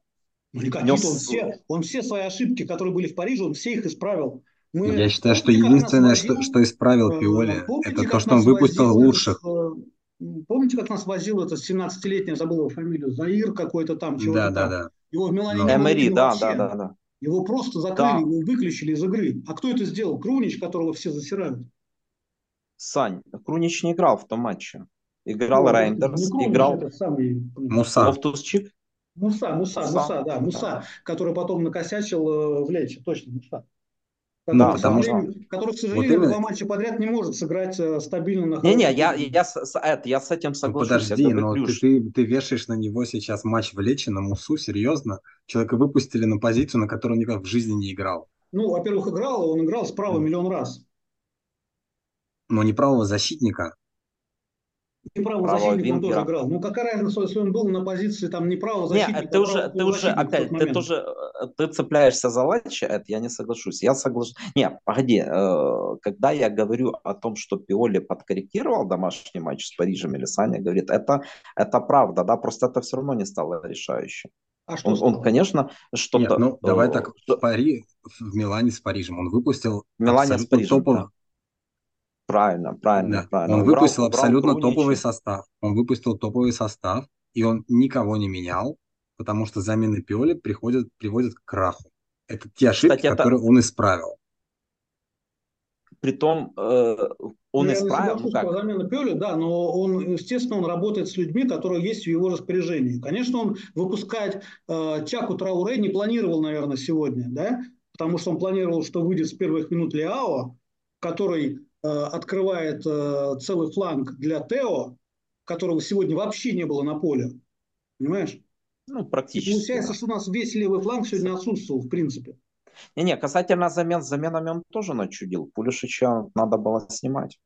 ну, никакие он все, он все свои ошибки, которые были в Париже, он все их исправил. Мы, Я считаю, что единственное, что, что исправил э, Пиоли, это то, что он выпустил возил, лучших. Э, помните, как нас возил этот 17-летний, я забыл его фамилию, Заир какой-то там, да, да, да. Его в Милане Но... Эмери, да, да, да, да. Его просто закрыли, да. его выключили из игры. А кто это сделал? Крунич, которого все засирают. Сань, Крунич не играл в том матче. Играл ну, Рейндерс, играл самый... Муса. Лофтус-Чик. Муса, Муса, Муса, Муса, да, Муса, который потом накосячил э, в Лече, точно, Муса. Который, да, к сожалению, да. который, к сожалению, вот два матча подряд не может сыграть э, стабильно на Не-не, я, я, я, я с этим соглашусь. Ну, подожди, но ты, ты, ты вешаешь на него сейчас матч в Лечи, на Мусу, серьезно? Человека выпустили на позицию, на которую он никак в жизни не играл. Ну, во-первых, играл, он играл справа mm. миллион раз. Но не правого защитника. И правозащитник он тоже играл. Ну какая разница, если он был на позиции там не правозащитника, Нет, ты уже, ты уже опять, ты тоже, э, ты цепляешься за Лача, это я не соглашусь. Я соглашусь. Не, погоди, э, когда я говорю о том, что Пиоли подкорректировал домашний матч с Парижем или Саня говорит, это, это правда, да, просто это все равно не стало решающим. А что он, он, конечно, что-то... Нет, ну, давай так, в, Пари, в Милане с Парижем он выпустил в Милане с Парижем, топовый, да. Правильно, правильно, да. правильно. Он убрал, выпустил убрал абсолютно Крунича. топовый состав. Он выпустил топовый состав, и он никого не менял, потому что замены Пиоли приходят, приводят к краху. Это те ошибки, Кстати, которые это... он исправил. Притом э, он ну, исправил. Я как? замена Пиоли, да, но он, естественно, он работает с людьми, которые есть в его распоряжении. Конечно, он выпускать э, Чаку Трауре не планировал, наверное, сегодня, да, потому что он планировал, что выйдет с первых минут Лиао, который открывает э, целый фланг для Тео, которого сегодня вообще не было на поле. Понимаешь? Ну, практически. И получается, что у нас весь левый фланг сегодня отсутствовал, в принципе. Не-не, касательно замен, с заменами он тоже начудил. Пулишича надо было снимать.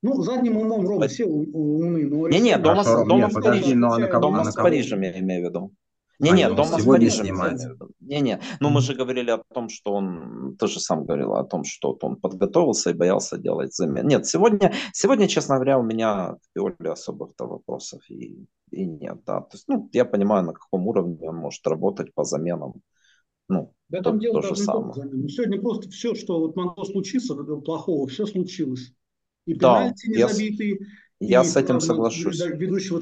Ну, задним умом Рома все умны. Не-не, дома, дома, с Парижем, дома с Парижем я имею в виду. Не-не, дома сегодня снимать. Не-не, ну мы же говорили о том, что он, ты же сам говорил о том, что он подготовился и боялся делать замен. Нет, сегодня, сегодня, честно говоря, у меня Пиоле особых-то вопросов и, и нет, да. То есть, ну, я понимаю, на каком уровне он может работать по заменам. Ну, да там дело то же самое. Ну, сегодня просто все, что вот могло случиться плохого, все случилось. И пенальти да, не я... я с этим соглашусь.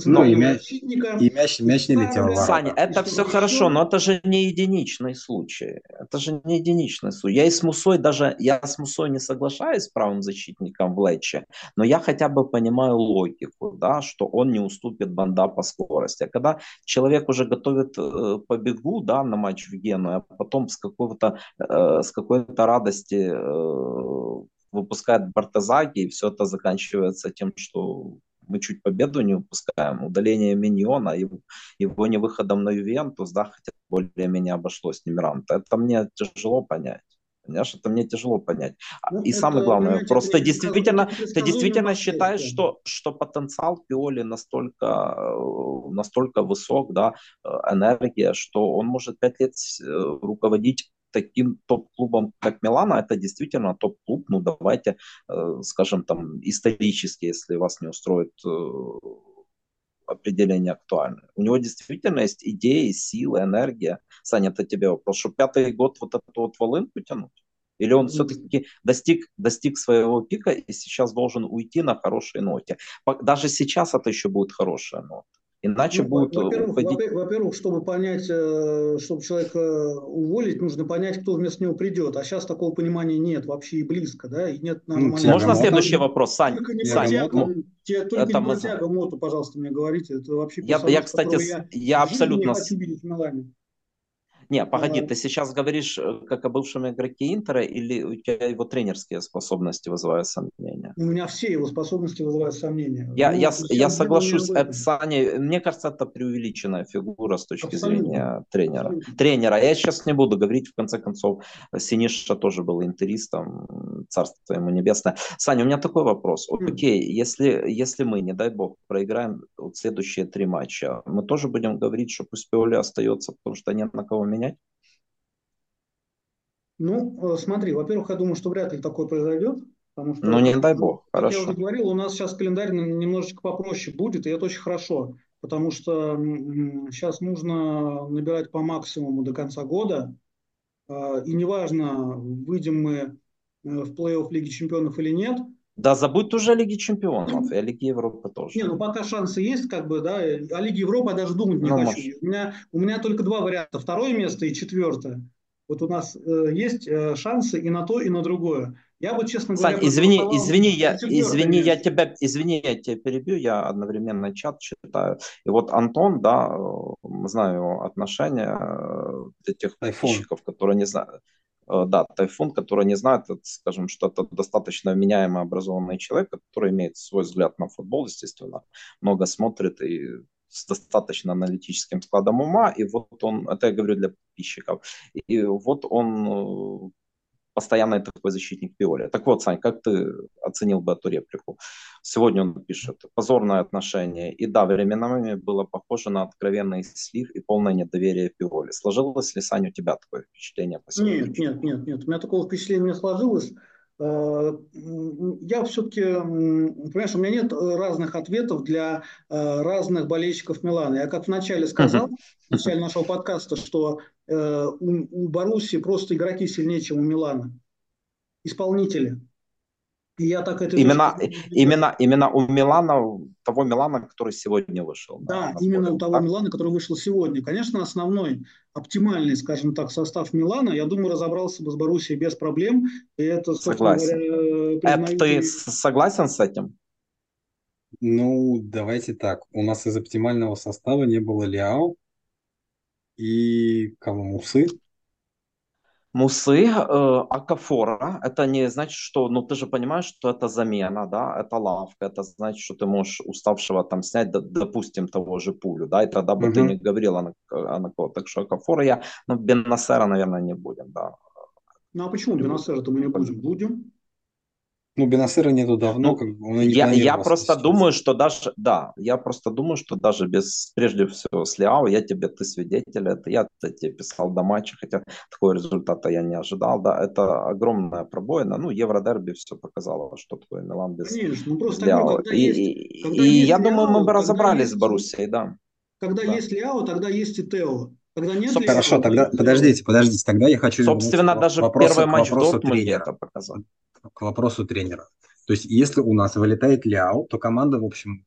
Ну, и мяч, и мяч, мяч не летел. Саня, это все хорошо, но это же не единичный случай. Это же не единичный случай. Я и с Мусой даже, я с Мусой не соглашаюсь с правым защитником в Лече, но я хотя бы понимаю логику, да, что он не уступит банда по скорости. А когда человек уже готовит э, побегу, да, на матч в Гену, а потом с какого-то, э, с какой-то радости э, выпускает Бартазаги, и все это заканчивается тем, что мы чуть победу не выпускаем, удаление Миньона, его, его не выходом на Ювентус, да, хотя более-менее обошлось Немиранта. Это мне тяжело понять. Понимаешь, это мне тяжело понять. Ну, и это, самое главное, просто действительно, ты действительно считаешь, что, что потенциал Пиоли настолько, э, настолько высок, да, э, энергия, что он может пять лет э, руководить таким топ-клубом, как Милана, это действительно топ-клуб. Ну, давайте, э, скажем, там, исторически, если вас не устроит э, определение актуальное. У него действительно есть идеи, силы, энергия. Саня, это тебе вопрос, что пятый год вот эту вот волынку тянуть? Или он все-таки достиг, достиг своего пика и сейчас должен уйти на хорошей ноте? Даже сейчас это еще будет хорошая нота. Иначе ну, будет во-первых, уходить... во-первых, чтобы понять, э, чтобы человека уволить, нужно понять, кто вместо него придет. А сейчас такого понимания нет вообще и близко, да, и нет ну, Можно следующий вопрос, Сань? Только не Сань, Матяга, те, только это не Матяга, Моту, пожалуйста, мне говорите. Это вообще я, я кстати, я, я абсолютно... Не хочу видеть в Милане. Не, погоди, ты сейчас говоришь э, как о бывшем игроке Интера или у тебя его тренерские способности вызывают сомнения? У меня все его способности вызывают сомнения. Я, ну, я, я соглашусь, это, Саня, мне кажется, это преувеличенная фигура с точки Абсолютно. зрения тренера. Абсолютно. Тренера. Я сейчас не буду говорить, в конце концов, Синиша тоже был интеристом, царство ему небесное. Саня, у меня такой вопрос. Mm. Окей, если, если мы, не дай бог, проиграем вот следующие три матча, мы тоже будем говорить, что пусть Пиоли остается, потому что нет на кого менять? Ну, э, смотри, во-первых, я думаю, что вряд ли такое произойдет. Потому что, ну, не дай бог, хорошо. я уже говорил, у нас сейчас календарь немножечко попроще будет, и это очень хорошо, потому что сейчас нужно набирать по максимуму до конца года, а, и неважно, выйдем мы э, в плей-офф Лиги Чемпионов или нет – да, забудь уже Лиги Чемпионов, и о Лиге Европы тоже. Не, ну пока шансы есть, как бы, да, о Лиге Европы я даже думать не ну, хочу. У меня, у меня только два варианта, второе место и четвертое. Вот у нас э, есть э, шансы и на то, и на другое. Я бы, честно говоря... Сань, извини, извини, я, извини, я тебя, извини, я тебя перебью, я одновременно чат читаю. И вот Антон, да, э, знаю его отношения, для э, тех подписчиков, которые не знают, Э, да, тайфун, который не знает, это, скажем, что это достаточно меняемый образованный человек, который имеет свой взгляд на футбол, естественно, много смотрит и с достаточно аналитическим складом ума, и вот он, это я говорю для подписчиков, и вот он постоянный такой защитник Пиоли. Так вот, Сань, как ты оценил бы эту реплику? Сегодня он пишет, позорное отношение. И да, временами было похоже на откровенный слив и полное недоверие Пиоли. Сложилось ли, Сань, у тебя такое впечатление? По нет, нет, нет, нет. У меня такого впечатления не сложилось. Э, я все-таки, понимаешь, у меня нет разных ответов для э, разных болельщиков Милана. Я как вначале сказал, в начале нашего подкаста, что э, у Баруси просто игроки сильнее, чем у Милана. Исполнители. И я так это именно, именно, именно у Милана, того Милана, который сегодня вышел. Да, на, именно у того так? Милана, который вышел сегодня. Конечно, основной, оптимальный, скажем так, состав Милана, я думаю, разобрался бы с Боруссией без проблем. И это, согласен. Говоря, признаю... ты согласен с этим? Ну, давайте так. У нас из оптимального состава не было Ляо и кого Мусы. Мусы, э, Акафора, это не значит, что, ну ты же понимаешь, что это замена, да, это лавка, это значит, что ты можешь уставшего там снять, допустим, того же пулю, да, и тогда бы угу. ты не говорил о, о. Так что Акафора я, ну, Беннасера, наверное, не будем, да. Ну а почему Беннасера-то мы не будем? Будем. Ну, Бенасыра нету давно, ну, как бы он не я, я просто сейчас. думаю, что даже, да, я просто думаю, что даже без, прежде всего, с Лиао, я тебе, ты свидетель, это я тебе писал до матча, хотя такого результата я не ожидал, да, это огромная пробоина, ну, Евродерби все показало, что такое Милан без Конечно, ну просто Лиао. Когда и есть, и, когда и есть я Лиао, думаю, мы бы разобрались есть, с Боруссией, да. Когда да. есть Лиао, тогда есть и Тео. Когда нет Собственно, Хорошо, тогда подождите, подождите, тогда я хочу... Собственно, даже вопросу, первый матч в Дортмунде это показал к вопросу тренера. То есть, если у нас вылетает Ляо, то команда, в общем,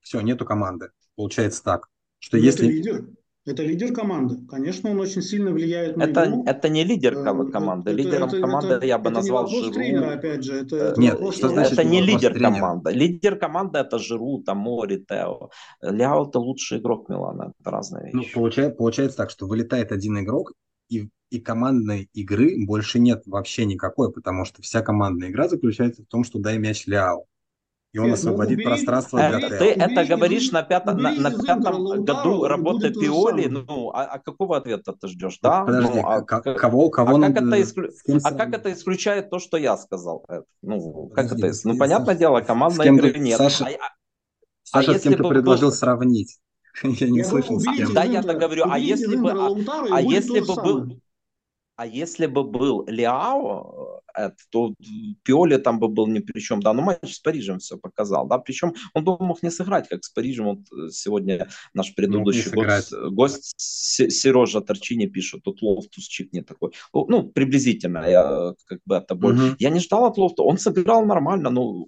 все, нету команды. Получается так, что Но если... Это лидер. Это лидер команды. Конечно, он очень сильно влияет на это, игру. Это не лидер э, команды. Это, Лидером это, команды это, я бы это назвал Жиру. тренера, опять же. Это, это Нет, что значит это не лидер тренера? команды. Лидер команды это Жиру, там Мори, Тео. Ляо это лучший игрок Милана. Это разные ну, вещи. Ну, получается, получается так, что вылетает один игрок, и и командной игры больше нет вообще никакой, потому что вся командная игра заключается в том, что дай мяч Ляо. И он ну освободит убери, пространство для Тео. Ты это говоришь на, пятом, на, на пятом году работы Пиоли, ну, а, а какого ответа ты ждешь, да? Подожди, ну, а, кого, кого а, как это исклю... а как это исключает то, что я сказал? Ну, как Подожди, это? Ну, понятное дело, командной игры ты, нет. Саша, а, Саша а с кем ты предложил был... сравнить? Я не слышал с кем. Да, я-то говорю, а если бы, а, а если бы был, а если бы был Лиао, э, то Пиоли там бы был ни при чем. Да, но матч с Парижем все показал. Да, причем он бы мог не сыграть, как с Парижем. Вот э, сегодня наш предыдущий гость, гость Сережа Торчини пишет, тут Лофтус-Чик не такой. Ну, приблизительно, я как бы это был. Угу. Я не ждал от Лофта. Он сыграл нормально, ну,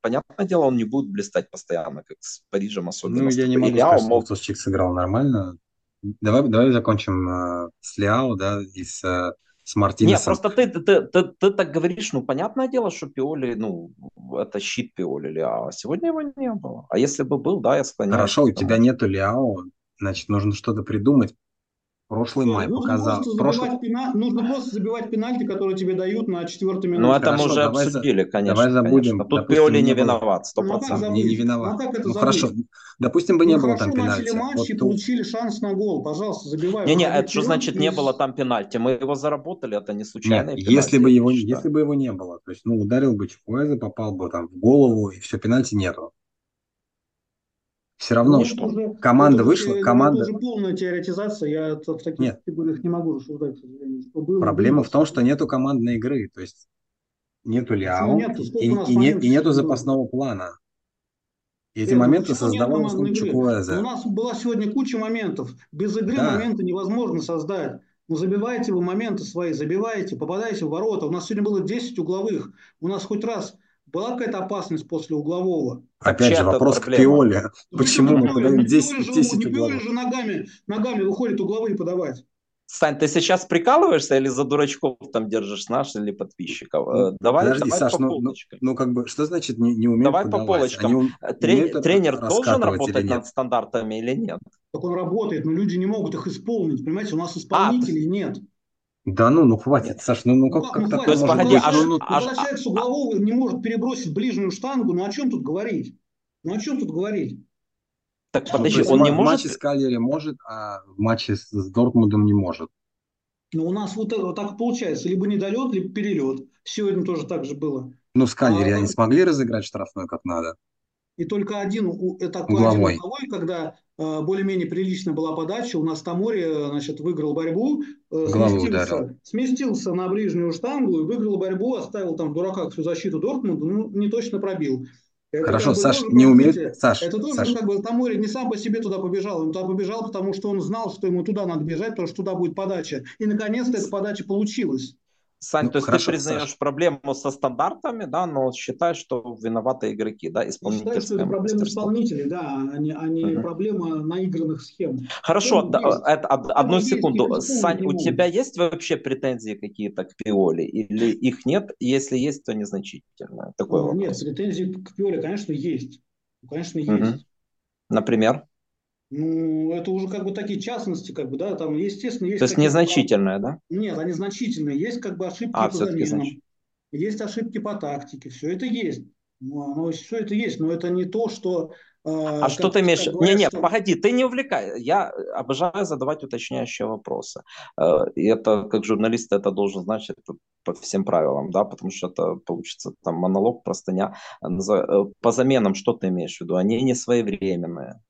понятное дело, он не будет блистать постоянно, как с Парижем особенно. Ну, я не могу сказать, что Лофтус-Чик сыграл нормально. Давай, давай закончим э, с Ляо, да, и с, э, с Мартинесом. Нет, просто ты, ты, ты, ты, так говоришь, ну, понятное дело, что Пиоли, ну, это щит Пиоли Ляо, а сегодня его не было. А если бы был, да, я склоняюсь. Хорошо, у тебя нету Ляо, значит, нужно что-то придумать. Прошлый май нужно показал. Просто Прошлый... Пена... Нужно просто забивать пенальти, которые тебе дают на четвертой минуте. Ну, это мы уже обсудили, конечно. Давай забудем. Конечно. Тут допустим, Пиоли не, виноват, сто ну, процентов. Не, не виноват. Ну, ну хорошо, допустим, бы не ну, было там пенальти. начали матч вот и тут... получили шанс на гол. Пожалуйста, забивай. Не-не, это что значит не было там пенальти? Мы его заработали, это не случайно. если бы его, если бы его не было, то есть, ну, ударил бы Чукуэзе, попал бы там в голову, и все, пенальти нету. Все равно, ну, что уже, команда вышла, уже, команда... Это уже полная теоретизация, я в таких Нет. категориях не могу рассуждать, к сожалению. Что было, Проблема в том, что нету командной игры, то есть нету Ляо нету? и, и, не, и нету запасного плана. И эти Нет, моменты создавал Чукуэзе. У нас была сегодня куча моментов. Без игры да. моменты невозможно создать. Ну, забивайте вы моменты свои, забивайте, попадайте в ворота. У нас сегодня было 10 угловых. У нас хоть раз была какая-то опасность после углового? Опять же, вопрос к Пиоле. Почему мы подаем 10, 10 угловых? же ногами, ногами выходит угловые подавать. Сань, ты сейчас прикалываешься или за дурачков там держишь наш или подписчиков? Ну, давай, Подожди, давай Саш, по ну, ну, ну как бы, что значит не, не умеют Давай подавать? по полочкам. Они Трен, тренер должен работать над стандартами или нет? Так он работает, но люди не могут их исполнить, понимаете, у нас исполнителей а, нет. Да ну, ну хватит, Саш, ну, ну как, ну, как ну, так То есть, погоди, аж, ну, ну, аж, человек с углового не может перебросить ближнюю штангу, ну о чем тут говорить? Ну о чем тут говорить? Так ну, подожди, он не может... В матче с Калери может, а в матче с, с Дортмундом не может. Ну, у нас вот, вот так получается. Либо недолет, либо перелет. Сегодня тоже так же было. Ну, с Калери а, они смогли разыграть штрафной как надо. И только один, такой Угловой. один угловой, когда э, более-менее прилично была подача, у нас Тамори значит, выиграл борьбу, э, сместился, сместился на ближнюю штангу и выиграл борьбу, оставил там в дураках всю защиту Дортмунда, ну, не точно пробил. Это Хорошо, Саш, не умеет. Саш, это тоже Саш. как бы Тамори не сам по себе туда побежал, он туда побежал, потому что он знал, что ему туда надо бежать, потому что туда будет подача. И наконец-то эта подача получилась. Сань, ну, то есть хорошо, ты признаешь Саш. проблему со стандартами, да, но считаешь, что виноваты игроки, да, исполнители. Считаю, что это проблема исполнителей, да, а не, а не угу. проблема наигранных схем. Хорошо, да, это, одну есть, секунду. Сань, у тебя есть вообще претензии какие-то к Пиоле или их нет? Если есть, то незначительно. Такой ну, нет, претензии к Пиоле, конечно, есть. Конечно, есть. Угу. Например? Ну, это уже как бы такие частности, как бы, да, там, естественно, есть... То есть незначительные, да? Нет, они значительные. Есть как бы ошибки а, по заменам, значит. есть ошибки по тактике, все это есть. Ну, оно, все это есть, но это не то, что... Э, а что ты имеешь? Не, не, что... погоди, ты не увлекай. Я обожаю задавать уточняющие вопросы. Э, и это, как журналист, это должен знать это по всем правилам, да, потому что это получится там монолог, простыня. Э, по заменам что ты имеешь в виду? Они не своевременные.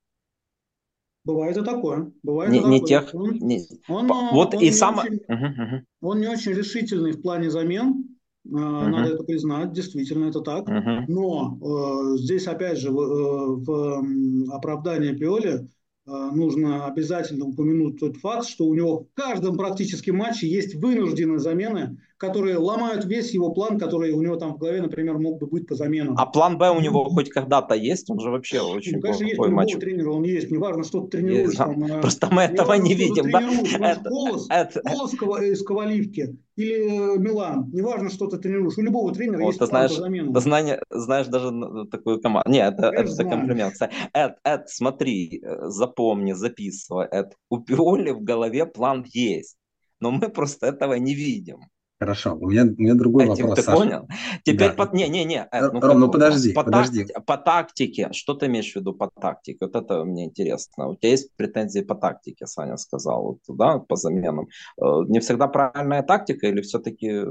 Бывает и такое. Бывает не, и такое. не тех. Не... Он, вот он и сам. Очень, угу, угу. Он не очень решительный в плане замен. Угу. Надо это признать, действительно это так. Угу. Но э, здесь опять же в, э, в оправдании Пиоли Э, нужно обязательно упомянуть тот факт, что у него в каждом практически матче есть вынужденные замены, которые ломают весь его план, который у него там в голове, например, мог бы быть по заменам. А план Б у него хоть когда-то есть? Он же вообще очень ну, конечно, есть у любого тренера, он есть. Неважно, что ты тренируешь. Там, э, Просто мы этого не видим. Да? Это, Колос, это... Колос из Коваливки или э, Милан. Неважно, что ты тренируешь. У любого тренера вот, есть ты знаешь, по заменам. Ты знаешь, знаешь даже такую команду. Нет, это, это комплимент. Эд, Эд, смотри, запомни, записывай. Эд, у Пиоли в голове план есть. Но мы просто этого не видим. Хорошо, у меня, у меня другой Этим вопрос, ты Саша. понял? Теперь, да. по... не, не, не. Э, ну, Ром, ну подожди, по подожди. Так... По тактике, что ты имеешь в виду по тактике? Вот это мне интересно. У тебя есть претензии по тактике, Саня сказал, вот, да, по заменам. Э, не всегда правильная тактика или все-таки э,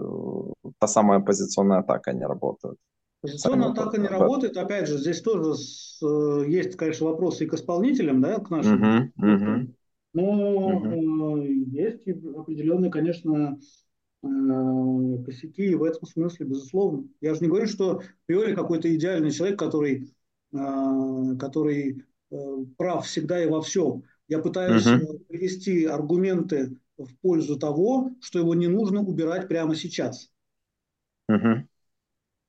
та самая позиционная атака не работает? Позиционная атака не работает. Опять же, здесь тоже есть, конечно, вопросы и к исполнителям, да, к нашим. Угу, угу. Но угу. есть определенные, конечно, Э, косяки в этом смысле, безусловно. Я же не говорю, что Пиоли какой-то идеальный человек, который, э, который э, прав всегда и во всем. Я пытаюсь угу. привести аргументы в пользу того, что его не нужно убирать прямо сейчас. Угу.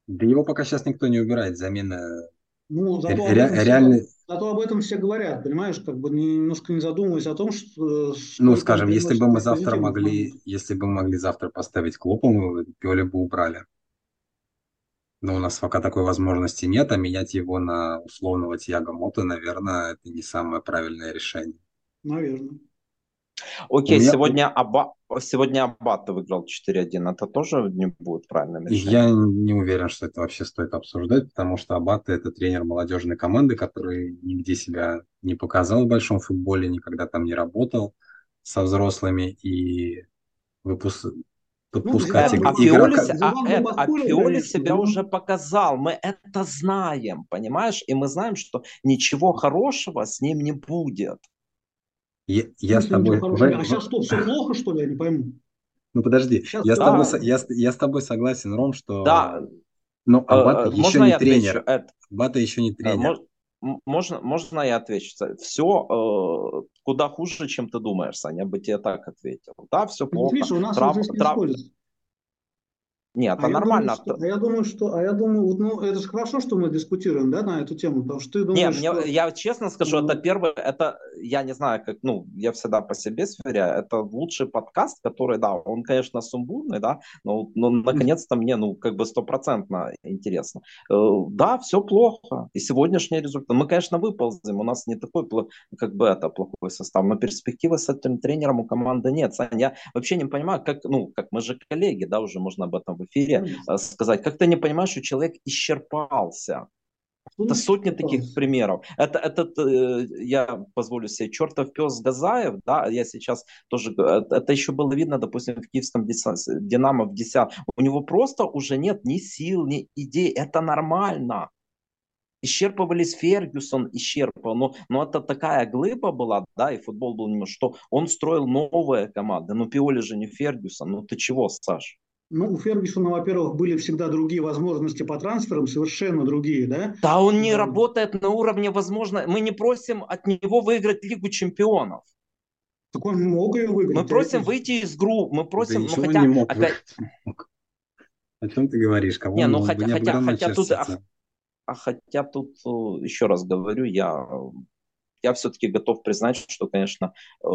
Да его пока сейчас никто не убирает. Замена ну, зато, Ре- реальный... все, зато об этом все говорят, понимаешь, как бы немножко не задумываясь о том, что... Ну, скажем, если бы мы завтра могли, если бы мы могли завтра поставить Клопа, мы Пиоли бы убрали. Но у нас пока такой возможности нет, а менять его на условного Тиаго Мото, наверное, это не самое правильное решение. Наверное. Окей, меня... сегодня, Аба... сегодня Аббат выиграл 4-1. Это тоже не будет правильным решением? Я не уверен, что это вообще стоит обсуждать, потому что Аббат – это тренер молодежной команды, который нигде себя не показал в большом футболе, никогда там не работал со взрослыми и выпуск... подпускать ну, игрока. А, а, а Пиоли себя уже показал, мы это знаем, понимаешь? И мы знаем, что ничего хорошего с ним не будет. Я, я с тобой... В... А сейчас что, все плохо, что ли? Я не пойму. Ну подожди, сейчас я, с тобой, я, я с тобой согласен, Ром, что... Да. Но Абата э, еще не тренер. Абата еще не тренер. Можно, можно я отвечу? Все э, куда хуже, чем ты думаешь, Саня, я бы тебе так ответил. Да, все плохо. Видишь, у нас трав, трав... Нет, а это нормально. Думаю, что, а я думаю, что, а я думаю, вот, ну, это же хорошо, что мы дискутируем, да, на эту тему, потому что ты думаешь, Не, что... я честно скажу, это первый, это, я не знаю, как, ну, я всегда по себе сверяю, это лучший подкаст, который, да, он, конечно, сумбурный, да, но, но наконец-то мне, ну, как бы стопроцентно интересно. Э, да, все плохо, и сегодняшний результат, мы, конечно, выползем, у нас не такой, как бы, это плохой состав, но перспективы с этим тренером у команды нет. Сань, я вообще не понимаю, как, ну, как мы же коллеги, да, уже можно об этом эфире mm сказать. Как ты не понимаешь, что человек исчерпался? Это сотни таких примеров. Это, этот, э, я позволю себе, чертов пес Газаев, да, я сейчас тоже, э, это еще было видно, допустим, в киевском Динамо в 10. У него просто уже нет ни сил, ни идей. Это нормально. Исчерпывались Фергюсон, исчерпывал, но, но это такая глыба была, да, и футбол был немного, что он строил новые команды. Ну, Пиоли же не Фергюсон, ну ты чего, Саш? Ну, у Фергюсона, во-первых, были всегда другие возможности по трансферам, совершенно другие, да? Да, он не да. работает на уровне, возможно, мы не просим от него выиграть Лигу чемпионов. Так он мог ее выиграть. Мы просим выйти из групп, мы просим, да ну хотя... Не мог опять... О чем ты говоришь? Кого не, ну хотя, не хотя, хотя тут, а, а хотя тут, э, еще раз говорю, я, я все-таки готов признать, что, конечно, э,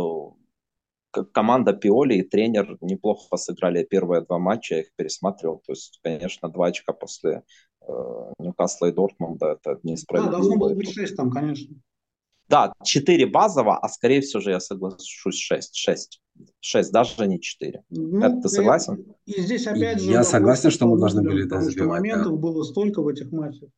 команда Пиоли и тренер неплохо сыграли первые два матча, я их пересматривал. То есть, конечно, два очка после э, Ньюкасла и Дортмунда это несправедливо. Да, должно было быть шесть там, конечно. Да, 4 базово, а скорее всего же я соглашусь 6. 6. 6, даже не 4. Ну, это ты согласен? И, и здесь опять же... Я согласен, что мы должны были это забивать. моментов да. было столько в этих матчах.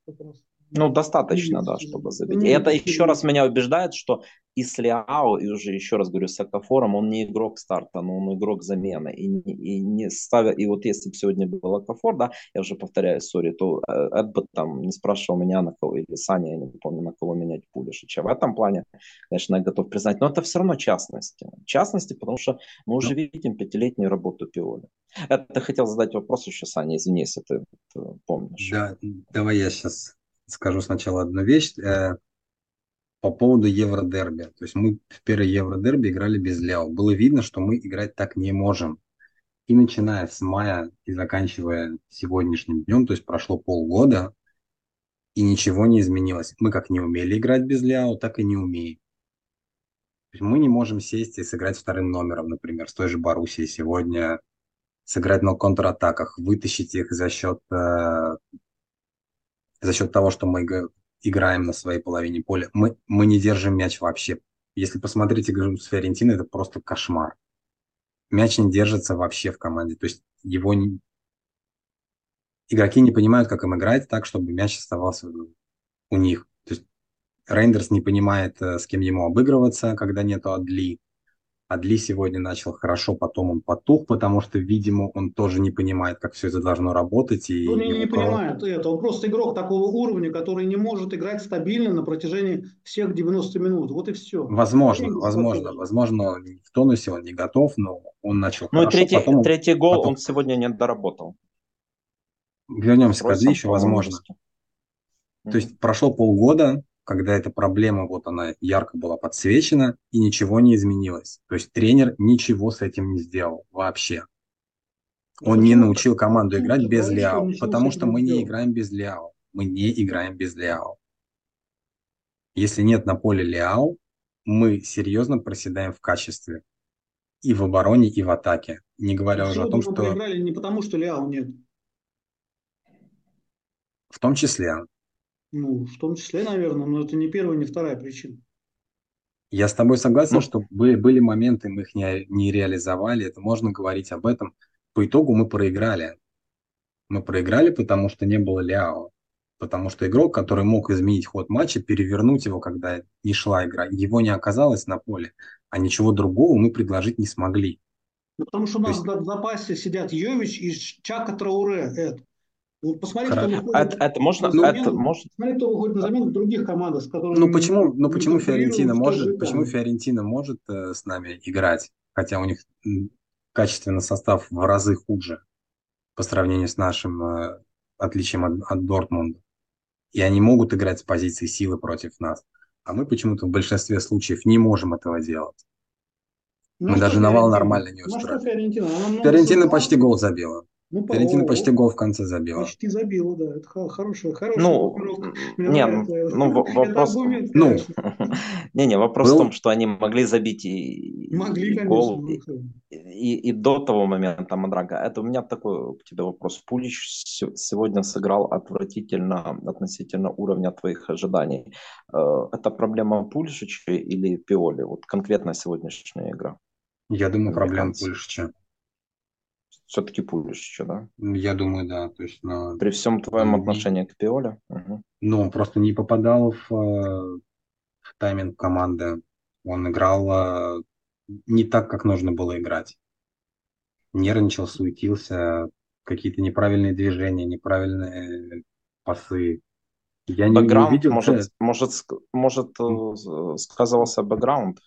Ну, достаточно, да, чтобы забить. И это еще раз меня убеждает, что и с Лиао, и уже еще раз говорю, с Акафором, он не игрок старта, но он игрок замены. И, и не ставя, и вот если бы сегодня был Акафор, да, я уже повторяю, сори, то э, Эд бы там не спрашивал меня на кого, или Саня, я не помню, на кого менять Пулишича. В этом плане, конечно, я готов признать, но это все равно частности. Частности, потому что мы уже видим пятилетнюю работу Пиоли. Это хотел задать вопрос еще, Саня, извини, если ты, ты помнишь. Да, давай я сейчас скажу сначала одну вещь э, по поводу Евродерби. То есть мы в первой Евродерби играли без Ляо. Было видно, что мы играть так не можем. И начиная с мая и заканчивая сегодняшним днем, то есть прошло полгода, и ничего не изменилось. Мы как не умели играть без Ляо, так и не умеем. Мы не можем сесть и сыграть вторым номером, например, с той же Боруссией сегодня, сыграть на контратаках, вытащить их за счет э, за счет того, что мы играем на своей половине поля, мы, мы не держим мяч вообще. Если посмотреть игру с Фиорентино, это просто кошмар. Мяч не держится вообще в команде. То есть его не... игроки не понимают, как им играть так, чтобы мяч оставался у них. То есть Рейндерс не понимает, э, с кем ему обыгрываться, когда нету Адли. Адли сегодня начал хорошо, потом он потух, потому что, видимо, он тоже не понимает, как все это должно работать. И он не, не понимает это. Он просто игрок такого уровня, который не может играть стабильно на протяжении всех 90 минут. Вот и все. Возможно, и возможно. Возможно, он в тонусе, он не готов, но он начал Ну хорошо, и третий, потом, третий гол потом... он сегодня не доработал. Вернемся к Адли еще, возможно. То есть прошло полгода, когда эта проблема, вот она ярко была подсвечена, и ничего не изменилось. То есть тренер ничего с этим не сделал вообще. Он не научил команду играть без Ляо, потому что мы не играем без Ляо. Мы не играем без Ляо. Если нет на поле Ляо, мы серьезно проседаем в качестве. И в обороне, и в атаке. Не говоря уже о том, что... Мы проиграли не потому, что Ляо нет. В том числе. Ну, в том числе, наверное, но это не первая, не вторая причина. Я с тобой согласен, ну, что были, были моменты, мы их не, не реализовали, это можно говорить об этом. По итогу мы проиграли. Мы проиграли, потому что не было Ляо. Потому что игрок, который мог изменить ход матча, перевернуть его, когда не шла игра, его не оказалось на поле, а ничего другого мы предложить не смогли. Ну, потому что у нас есть... в запасе сидят Йович и Чака Трауре. Это. Вот посмотри, кто выходит это, это можно, на замену, это можно. Посмотри, кто выходит на замену в других командах, с которыми... Ну почему, ну почему Фиорентина может, почему Фиорентина может э, с нами играть, хотя у них качественно состав в разы хуже по сравнению с нашим э, отличием от, от Дортмунда. И они могут играть с позиции силы против нас. А мы почему-то в большинстве случаев не можем этого делать. Ну, мы даже навал нормально не устроили. Ну, Фиорентина? Фиорентина почти гол забила. Ну, Фиорентина по... почти гол в конце забила. Почти забила, да. Это хорошая, хорошая ну, не, ну, вопрос... Ну, не, не, вопрос в том, что они могли забить и, могли, и гол, ну, и, и, и до того момента Мадрага. Это у меня такой к тебе вопрос. Пулич сегодня сыграл отвратительно относительно уровня твоих ожиданий. Э, это проблема Пульшича или Пиоли? Вот конкретно сегодняшняя игра. Я думаю, проблема Пульшича все-таки Пулишича, да? Я думаю, да. То есть, но... При всем твоем ну, отношении к Пиоле? Угу. Ну, просто не попадал в, э, в тайминг команды. Он играл э, не так, как нужно было играть. Нервничал, суетился, какие-то неправильные движения, неправильные пасы. Я бэкграунд, не, не видел, может, да. может, может, э, сказывался бэкграунд?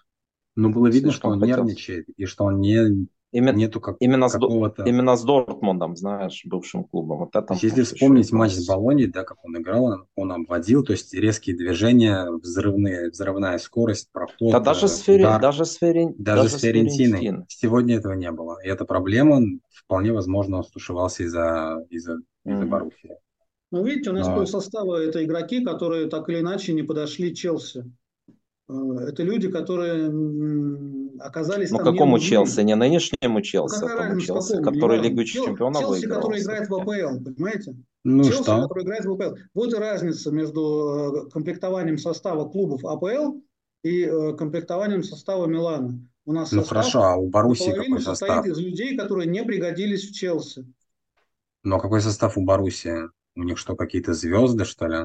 Ну, было видно, что он хотел. нервничает, и что он не, Именно, Нету как, именно, с, именно с Дортмундом, знаешь, бывшим клубом. Вот это если вспомнить матч с Болони, да, как он играл, он обводил, то есть резкие движения, взрывные, взрывная скорость, проход. Да даже с, Фери, удар, даже с, Фери, даже, даже с Ферентиной. Ферентин. Сегодня этого не было. И эта проблема, вполне возможно, он стушевался из-за из-за из-за mm. Боруссии. Ну, видите, у нас Но... пол состава это игроки, которые так или иначе не подошли Челси. Э, это люди, которые оказались Ну, какому Челси? Не нынешнему Челси, ну, а тому Челси, какому? который Лигу Чемпионов Челси, выиграл. который играет в АПЛ, понимаете? Ну Челси, что? который играет в АПЛ. Вот и разница между э, комплектованием состава клубов АПЛ и э, комплектованием состава Милана. У нас ну хорошо, а у Боруссии какой состав? состоит из людей, которые не пригодились в Челси. Ну а какой состав у Боруссии? У них что, какие-то звезды, что ли?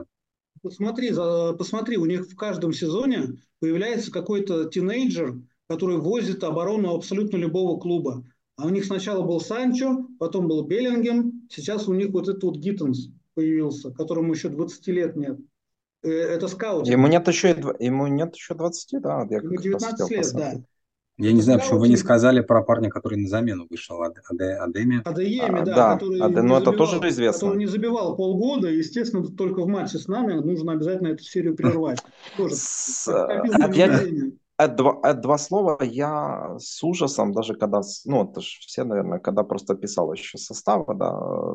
Посмотри, посмотри, у них в каждом сезоне появляется какой-то тинейджер, который возит оборону абсолютно любого клуба. А у них сначала был Санчо, потом был Беллингем, сейчас у них вот этот вот Гиттенс появился, которому еще 20 лет нет. Э, это скаут. Ему нет еще, ему нет еще 20, да? Я ему 19 лет, посмотреть. да. Я не знаю, почему вы не сказали про парня, который на замену вышел, Ад, Адеми. Адееми, а, да, да, который Аде, ну это тоже известно. Который не забивал полгода, естественно, только в матче с нами нужно обязательно эту серию прервать. Тоже. С, это два, два слова я с ужасом, даже когда, ну, это же все, наверное, когда просто писал еще составы, да,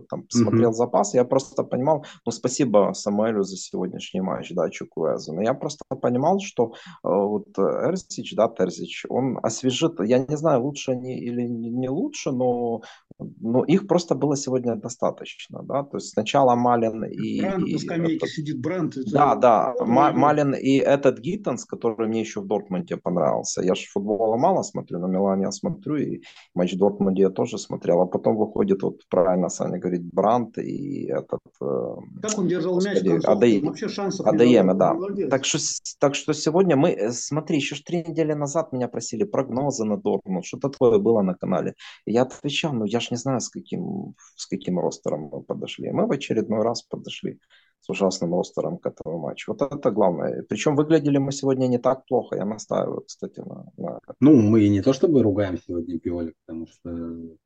там смотрел mm-hmm. запас, я просто понимал, ну, спасибо Самуэлю за сегодняшний матч, да, Чукуэзу, но я просто понимал, что э, вот Эрзич, да, Терзич, он освежит, я не знаю, лучше они или не лучше, но, но их просто было сегодня достаточно, да, то есть сначала Малин и... Брант и, на скамейке этот, сидит, Брант. Да, да, Малин и этот Гиттенс, который мне еще в Дортмунде понравился. Я же футбола мало смотрю, на Милане я смотрю, и матч Дортмунде я тоже смотрел. А потом выходит, вот правильно Саня говорит, Брант и этот... Э, как он держал мяч в Адей... Вообще шансов Адееме, да. Так что, так что сегодня мы... Э, смотри, еще ж три недели назад меня просили прогнозы на Дортмунд, что-то такое было на канале. Я отвечал, ну я ж не знаю, с каким, с каким ростером мы подошли. Мы в очередной раз подошли с ужасным ростером к этому матчу. Вот это главное. Причем выглядели мы сегодня не так плохо. Я настаиваю, кстати, на, на... Ну, мы не то чтобы ругаем сегодня Пиоли, потому что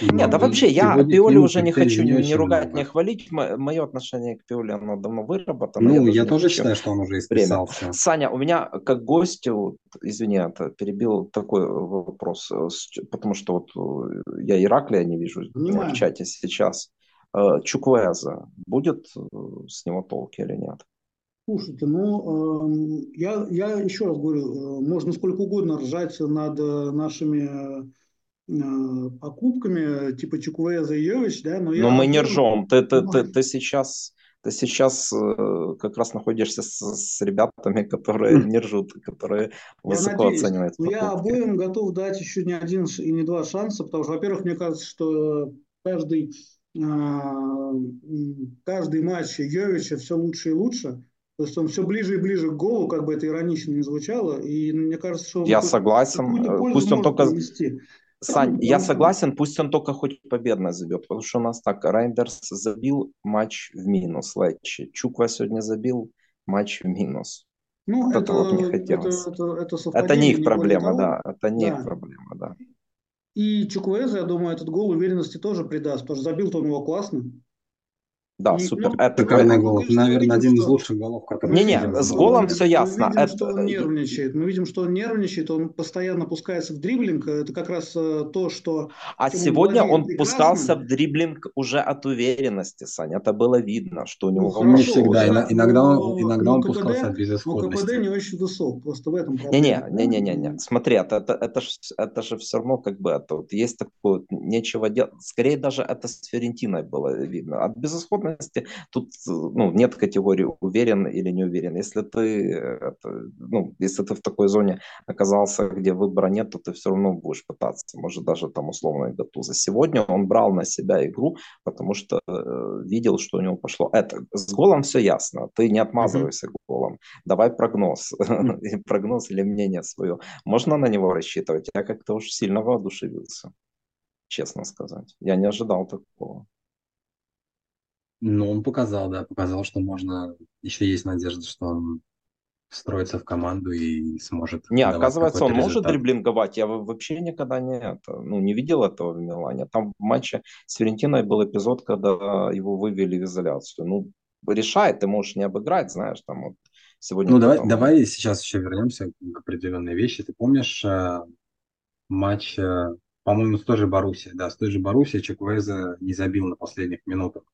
нет, да вообще, я Пиоли уже не хочу не, не ругать, не хвалить. Мое отношение к Пиоли, оно давно выработано. Ну, я, я тоже считаю, что он уже исписал все. Саня, у меня как гостю, извини, это перебил такой вопрос, э, потому что вот э, я Ираклия не вижу Понимаю. в чате сейчас. Э, Чуквеза, будет э, с него толки или нет? Слушайте, ну, э, я, я еще раз говорю, э, можно сколько угодно ржать над нашими э, покупками, типа Чуквеза и Йович, да, но я... Но мы не ржем, ты, ты, ты, ты сейчас... Ты сейчас э, как раз находишься с, с ребятами, которые не ржут, которые высоко надеюсь, оценивают. Но я обоим готов дать еще не один и не два шанса, потому что, во-первых, мне кажется, что каждый каждый матч Йовича все лучше и лучше. То есть он все ближе и ближе к голу, как бы это иронично не звучало. И мне кажется, что... Я согласен. Пусть он только... Привести. Сань, я согласен, пусть он только хоть победно забьет, потому что у нас так, Райндерс забил матч в минус, Летчи. Чуква сегодня забил матч в минус. Ну, вот это, это вот не хотелось. Это, это, это, это не их проблема, да. Это не да. их проблема, да. И Чукуэза, я думаю, этот гол уверенности тоже придаст, потому что забил-то он его классно. Да, и, супер. Ну, это шикарный гол. Наверное, один из лучших голов, который Не, не, с голом все ясно. Мы видим, это... что он нервничает. Мы видим, что он нервничает, он постоянно пускается в дриблинг. Это как раз э, то, что. А сегодня он прекрасно. пускался в дриблинг уже от уверенности, Саня. Это было видно, что у него. Ну, не всегда. Уже... Иногда он, иногда он пускался от безысходности. Но КПД не очень высок. Просто в этом проблема. Не, не, не, не, не. Смотри, это, это, это, же, это же все равно как бы это вот есть такое нечего делать. Скорее даже это с Ферентиной было видно. От безысходности тут ну, нет категории уверен или не уверен. Если ты, ну, если ты в такой зоне оказался, где выбора нет, то ты все равно будешь пытаться, может даже там условно Гатуза. Сегодня он брал на себя игру, потому что э, видел, что у него пошло. Это с голом все ясно. Ты не отмазывайся mm-hmm. голом. Давай прогноз, mm-hmm. прогноз или мнение свое. Можно на него рассчитывать? Я как-то уж сильно воодушевился, честно сказать. Я не ожидал такого. Ну, он показал, да, показал, что можно, еще есть надежда, что он встроится в команду и сможет. Не, оказывается, он результат. может дриблинговать. Я вообще никогда не, это, ну, не видел этого в Милане. Там в матче с Ферентиной был эпизод, когда его вывели в изоляцию. Ну, решает, ты можешь не обыграть, знаешь, там вот сегодня. Ну, давай, там... давай сейчас еще вернемся к определенной вещи. Ты помнишь э, матч, э, по-моему, с той же Боруссией, да, с той же Боруссией Чеквеза не забил на последних минутах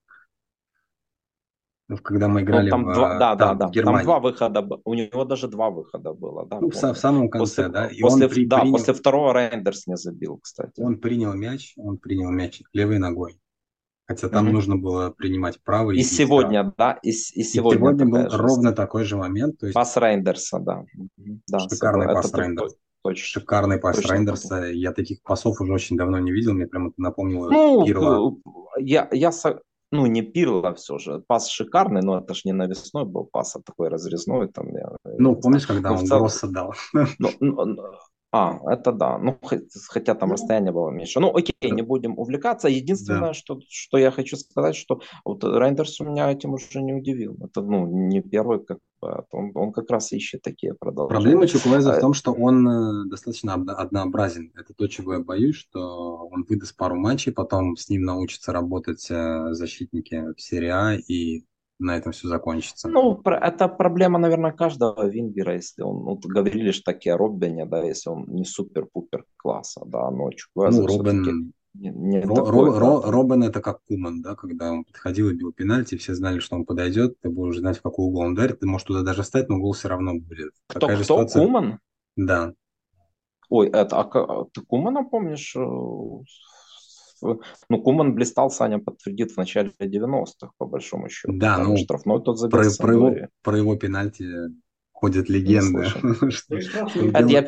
когда мы ну, играли ну, там в, два, да, там, да, да. Германии. Там два выхода, у него даже два выхода было. Да, ну, в, в самом конце, после, да. И после, он при, да, принял, после второго Рейндерс не забил, кстати. Он принял мяч, он принял мяч левой ногой. Хотя там mm-hmm. нужно было принимать правый. И, и сегодня, да, и, и сегодня. И сегодня был ровно такой же момент. То есть... Пас Рейндерса, да. да Шикарный пас Рейндерса. Точно. Шикарный пас Точно Рейндерса. Такой. Я таких пасов уже очень давно не видел. Мне прямо напомнило ну, Пирла. Я, я, ну, не Пирло все же. Пас шикарный, но это же не навесной был пас, а такой разрезной. Там, я, ну, помнишь, когда ну, он цел... Гросса дал? Ну, ну, а, это да. Ну, хотя там расстояние было меньше. Ну, окей, не будем увлекаться. Единственное, да. что, что я хочу сказать, что вот Рейндерс у меня этим уже не удивил. Это, ну, не первый, как бы, он, он как раз ищет такие продолжения. Проблема Чуквеза в а, том, что он э, достаточно однообразен. Это то, чего я боюсь, что он выдаст пару матчей, потом с ним научатся работать э, защитники в серии А, и на этом все закончится. Ну, это проблема, наверное, каждого вингера, если он, ну, говорили же такие о Роббене, да, если он не супер-пупер класса, да, но Чуквеза ну, Роббен... Не, не Ро, такой, Ро, Ро, Робин это как Куман, да, когда он подходил и бил пенальти, все знали, что он подойдет, ты будешь знать, в какой угол он дарит, ты можешь туда даже стать, но угол все равно будет. Кто, Такая кто? Ситуация... Куман? Да. Ой, это, а, ты Кумана помнишь э, ну, Куман блистал, Саня подтвердит, в начале 90-х, по большому счету. Да, ну, штрафной тот забил про, про, его, про его пенальти ходят легенды. Это я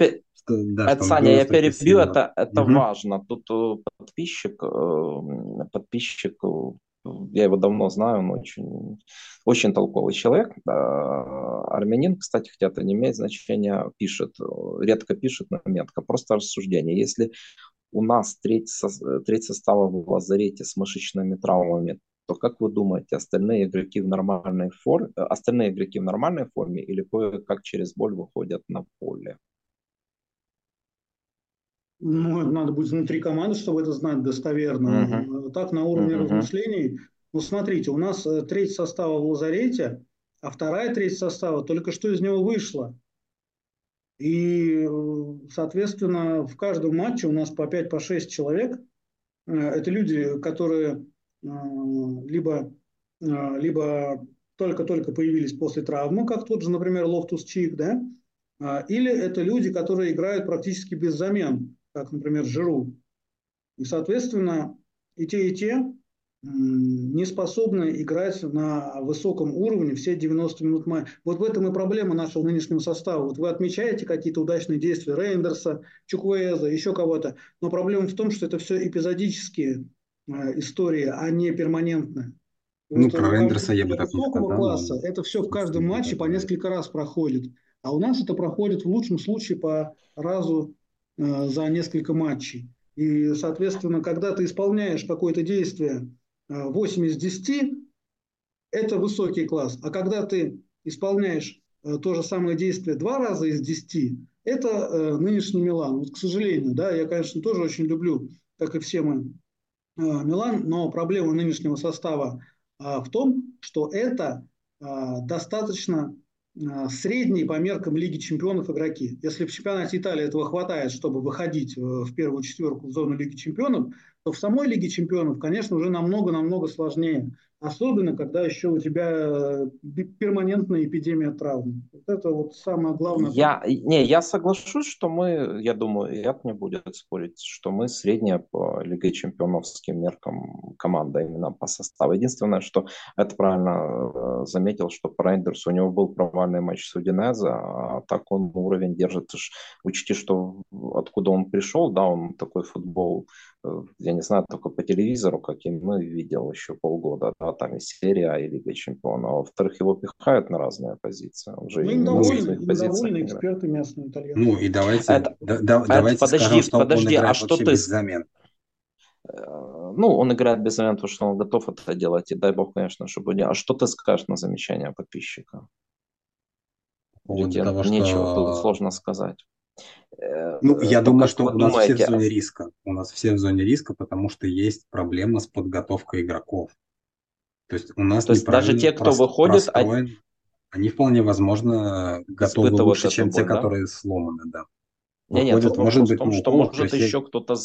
это, Саня, я перебью, это, это угу. важно. Тут э, подписчик, э, подписчик, э, я его давно знаю, он очень, очень толковый человек. Армянин, кстати, хотя это не имеет значения, пишет, редко пишет, но метко, просто рассуждение. Если у нас треть, треть состава в лазарете с мышечными травмами, то как вы думаете, остальные игроки в нормальной форме, остальные игроки в нормальной форме или кое-как через боль выходят на поле? Ну, надо будет внутри команды, чтобы это знать достоверно. Uh-huh. Так, на уровне uh-huh. размышлений. Ну, смотрите, у нас э, треть состава в лазарете, а вторая треть состава только что из него вышла. И, соответственно, в каждом матче у нас по 5-6 по человек. Э, это люди, которые э, либо, э, либо только-только появились после травмы, как тот же, например, Лофтус-Чик, да? или это люди, которые играют практически без замен, как, например, Жиру. И, соответственно, и те, и те не способны играть на высоком уровне все 90 минут матча. Вот в этом и проблема нашего нынешнего состава. Вот вы отмечаете какие-то удачные действия Рейндерса, Чуквеза, еще кого-то, но проблема в том, что это все эпизодические э, истории, а не перманентные. Ну, про Рейндерса я бы так не сказал. Класса, это все в каждом матче по несколько раз проходит. А у нас это проходит в лучшем случае по разу э, за несколько матчей. И, соответственно, когда ты исполняешь какое-то действие 8 из 10 – это высокий класс. А когда ты исполняешь э, то же самое действие два раза из 10, это э, нынешний Милан. Вот, к сожалению, да, я, конечно, тоже очень люблю, как и все мы, э, Милан, но проблема нынешнего состава в том, что это достаточно средние по меркам Лиги чемпионов игроки. Если в чемпионате Италии этого хватает, чтобы выходить в первую четверку в зону Лиги чемпионов, то в самой Лиге чемпионов, конечно, уже намного-намного сложнее. Особенно, когда еще у тебя э, перманентная эпидемия травм. Вот это вот самое главное. Я, не, я соглашусь, что мы, я думаю, я не будет спорить, что мы средняя по Лиге чемпионовским меркам команда именно по составу. Единственное, что это правильно э, заметил, что по Рейндерсу у него был провальный матч с Удинеза, а так он уровень держит. Учти, что откуда он пришел, да, он такой футбол Э, я не знаю, только по телевизору, каким мы видел еще полгода, да, там и серия, и Лига Чемпионов. А во-вторых, его пихают на разные позиции. Он же мы довольны, довольны эксперты местные итальянцы. Ну и давайте, это, да, да, это, давайте подожди, скажем, что подожди, он а что ты... без замен. Э, ну, он играет без замен, потому что он готов это делать, и дай бог, конечно, чтобы не... А что ты скажешь на замечание подписчика? По поводу того, Нечего, что... тут сложно сказать. Э, ну, я думаю, что у нас думаете? все в зоне риска. У нас все в зоне риска, потому что есть проблема с подготовкой игроков. То есть у нас То есть даже те, кто выходит, простроен, они вполне возможно готовы лучше, чем те, да? которые сломаны, да. Не, выходят, нет, может быть, том, что может еще кто-то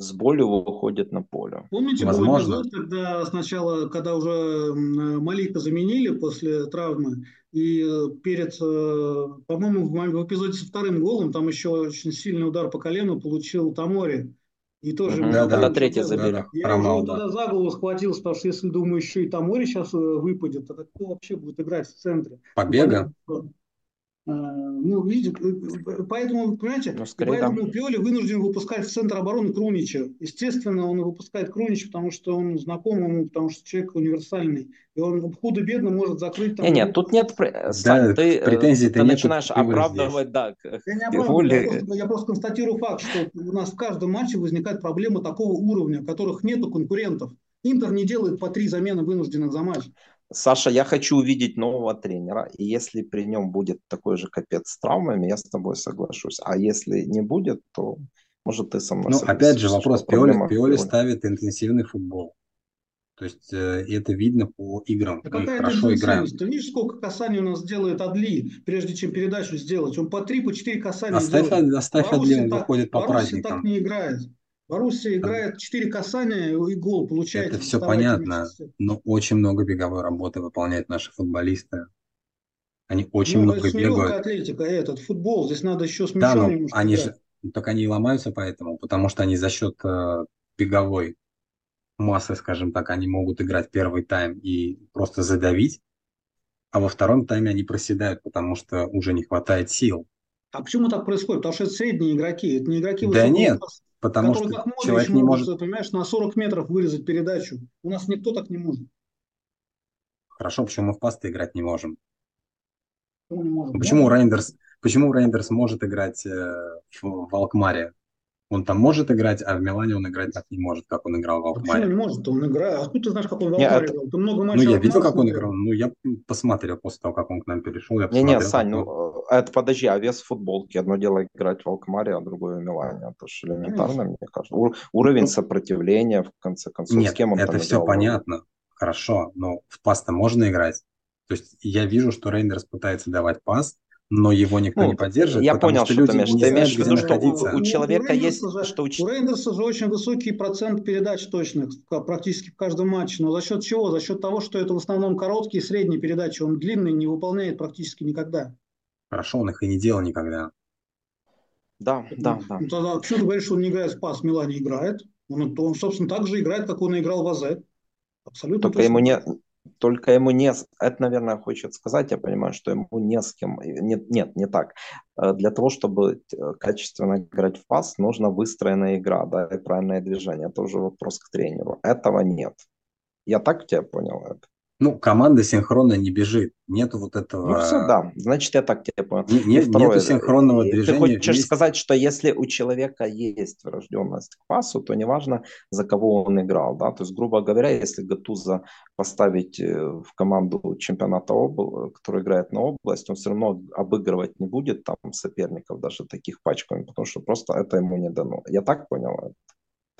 с болью выходит на поле. Помните, Возможно. был эпизод, когда сначала, когда уже Малика заменили после травмы, и э, перед, э, по-моему, в эпизоде со вторым голом там еще очень сильный удар по колену получил Тамори. И тоже... Да, да, третье забили. Да, Я Ромал, да. тогда за голову схватился, потому что если, думаю, еще и Тамори сейчас э, выпадет, тогда кто вообще будет играть в центре? Побега? Ну, видите, э, э, поэтому, понимаете, ну, поэтому да. Пиоли вынужден выпускать в центр обороны Крунича. Естественно, он выпускает Крунича, потому что он знаком ему, потому что человек универсальный. И он худо-бедно может закрыть... Там, нет, нет, тут нет... Да, ты, претензий ты начинаешь оправдывать, здесь. да. Я, не оправдываю, я, просто, я просто констатирую факт, что у нас в каждом матче возникает проблема такого уровня, которых нету конкурентов. Интер не делает по три замены вынужденных за матч. Саша, я хочу увидеть нового тренера, и если при нем будет такой же капец с травмами, я с тобой соглашусь. А если не будет, то может ты со мной Ну, опять же, вопрос. Пиоли, Пиоли ставит интенсивный футбол. То есть э, это видно по играм. А Мы хорошо играем. Ты видишь, сколько касаний у нас делает Адли, прежде чем передачу сделать? Он по три, по четыре касания оставь, делает. Оставь Адли, он выходит по праздникам. так не играет. Боруссия играет 4 касания и гол получает. Это все понятно, но очень много беговой работы выполняют наши футболисты. Они очень ну, много бегают. атлетика, этот футбол, здесь надо еще с мячом да, но они же, так они и ломаются поэтому, потому что они за счет э, беговой массы, скажем так, они могут играть первый тайм и просто задавить, а во втором тайме они проседают, потому что уже не хватает сил. А почему так происходит? Потому что это средние игроки, это не игроки Да нет, класса. Потому что как человек не может... Понимаешь, на 40 метров вырезать передачу. У нас никто так не может. Хорошо, почему мы в пасты играть не можем? Почему, не можем? почему Рейндерс, почему Рейндерс может играть э, в, в Алкмаре? Он там может играть, а в Милане он играть так не может, как он играл в Алкмаре. Почему не может? Он играет. Откуда ты знаешь, как он в Алкмаре играл? Ты много матчей Ну, я видел, как он играл. Ну, я посмотрел после того, как он к нам перешел. Я не, не, Сань, ну, это подожди, а вес футболки. Одно дело играть в Алкмаре, а другое в Милане. Это же элементарно, мне кажется. У, уровень ну, сопротивления, в конце концов, Нет, с кем он это все играл? понятно. Хорошо, но в пас-то можно играть. То есть я вижу, что Рейндерс пытается давать пас, но его никто ну, не поддерживает. Я понял, что, что ты имеешь. Ты имеешь в виду, что у, у человека у есть... Же, что у... у Рейндерса же очень высокий процент передач точных практически в каждом матче. Но за счет чего? За счет того, что это в основном короткие и средние передачи. Он длинный не выполняет практически никогда. Хорошо, он их и не делал никогда. Да, да, да. Ну, тогда почему ты говоришь, что он не играет в пас? Милане играет. Он, он, собственно, так же играет, как он играл в АЗ. Абсолютно Только точно. ему не, только ему не... Это, наверное, хочет сказать, я понимаю, что ему не с кем... Нет, нет, не так. Э, для того, чтобы э, качественно играть в пас, нужна выстроенная игра, да, и правильное движение. Это уже вопрос к тренеру. Этого нет. Я так тебя понял это? Ну, команда синхронно не бежит. Нету вот этого... Ну, все, да. Значит, я так тебе понял. Не, не, второе, нету синхронного движения. Ты хочешь вместе... сказать, что если у человека есть врожденность к пасу, то неважно, за кого он играл. Да? То есть, грубо говоря, если Гатуза поставить э, в команду чемпионата, обл... который играет на область, он все равно обыгрывать не будет там соперников, даже таких пачками, потому что просто это ему не дано. Я так понял?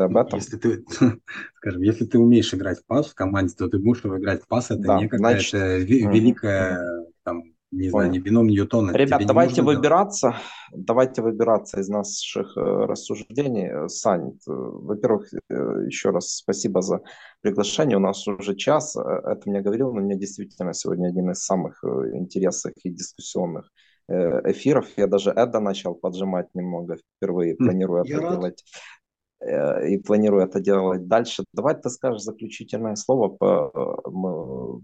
Ты об этом? Если ты, скажем, если ты умеешь играть в пас в команде, то ты будешь играть в пас. Это да, не какая-то значит... великая там не Понял. знаю, не бином Ньютона. Ребят, давайте выбираться, делать. давайте выбираться из наших э, рассуждений. Сань, э, во-первых, э, еще раз спасибо за приглашение. У нас уже час, это мне говорил, но мне действительно сегодня один из самых интересных и дискуссионных эфиров. Я даже это начал поджимать немного впервые, планирую Я это делать и планирую это делать дальше. Давай ты скажешь заключительное слово по,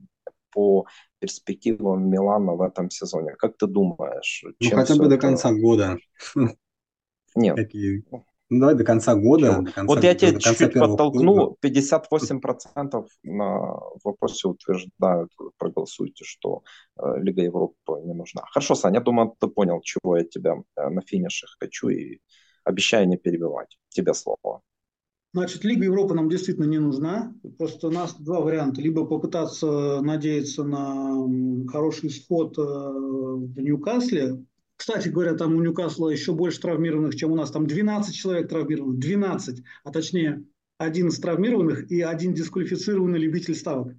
по перспективам Милана в этом сезоне. Как ты думаешь? Ну, хотя бы до конца года. Нет. Ну, давай до конца года. До конца, вот я тебя чуть-чуть подтолкну. 58% на вопросе утверждают, проголосуйте, что э, Лига Европы не нужна. Хорошо, Саня, я думаю, ты понял, чего я тебя э, на финише хочу и обещаю не перебивать. Тебе слово. Значит, Лига Европы нам действительно не нужна. Просто у нас два варианта. Либо попытаться надеяться на хороший исход э, в Ньюкасле. Кстати говоря, там у Ньюкасла еще больше травмированных, чем у нас. Там 12 человек травмированных. 12, а точнее 11 травмированных и один дисквалифицированный любитель ставок.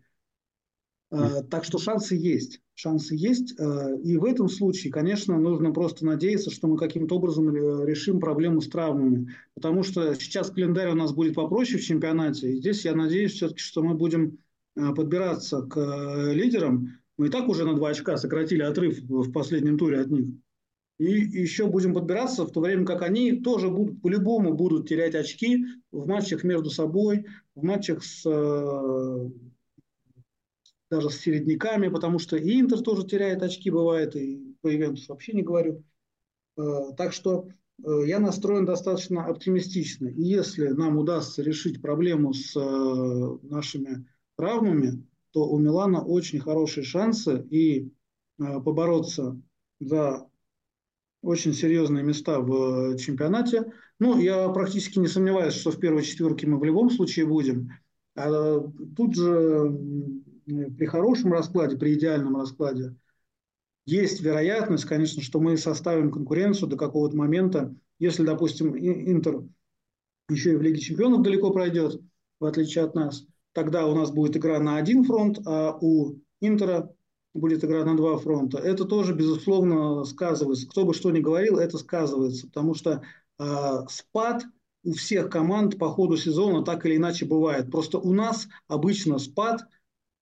Э, так что шансы есть. Шансы есть. Э, и в этом случае, конечно, нужно просто надеяться, что мы каким-то образом решим проблему с травмами. Потому что сейчас календарь у нас будет попроще в чемпионате. И здесь я надеюсь все-таки, что мы будем подбираться к лидерам. Мы и так уже на два очка сократили отрыв в последнем туре от них. И еще будем подбираться, в то время как они тоже будут, по-любому будут терять очки в матчах между собой, в матчах с даже с середняками, потому что и Интер тоже теряет очки, бывает, и по Ивентус вообще не говорю. Э, так что э, я настроен достаточно оптимистично. И если нам удастся решить проблему с э, нашими травмами, то у Милана очень хорошие шансы и побороться за очень серьезные места в чемпионате. Ну, я практически не сомневаюсь, что в первой четверке мы в любом случае будем. А тут же при хорошем раскладе, при идеальном раскладе, есть вероятность, конечно, что мы составим конкуренцию до какого-то момента. Если, допустим, Интер еще и в Лиге чемпионов далеко пройдет, в отличие от нас, тогда у нас будет игра на один фронт, а у Интера будет игра на два фронта. Это тоже, безусловно, сказывается. Кто бы что ни говорил, это сказывается, потому что э, спад у всех команд по ходу сезона так или иначе бывает. Просто у нас обычно спад –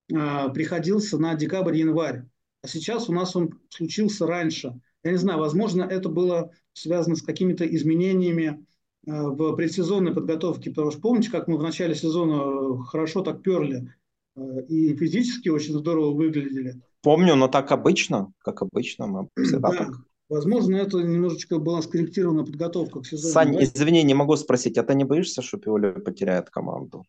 приходился на декабрь-январь. А сейчас у нас он случился раньше. Я не знаю, возможно, это было связано с какими-то изменениями а, в предсезонной подготовке, потому что помните, как мы в начале сезона хорошо так перли а, и физически очень здорово выглядели. Помню, но так обычно, как обычно, мы всегда да. так. Возможно, это немножечко была скорректирована подготовка к сезону. Сань, извини, не могу спросить, а ты не боишься, что Пиоли потеряет команду?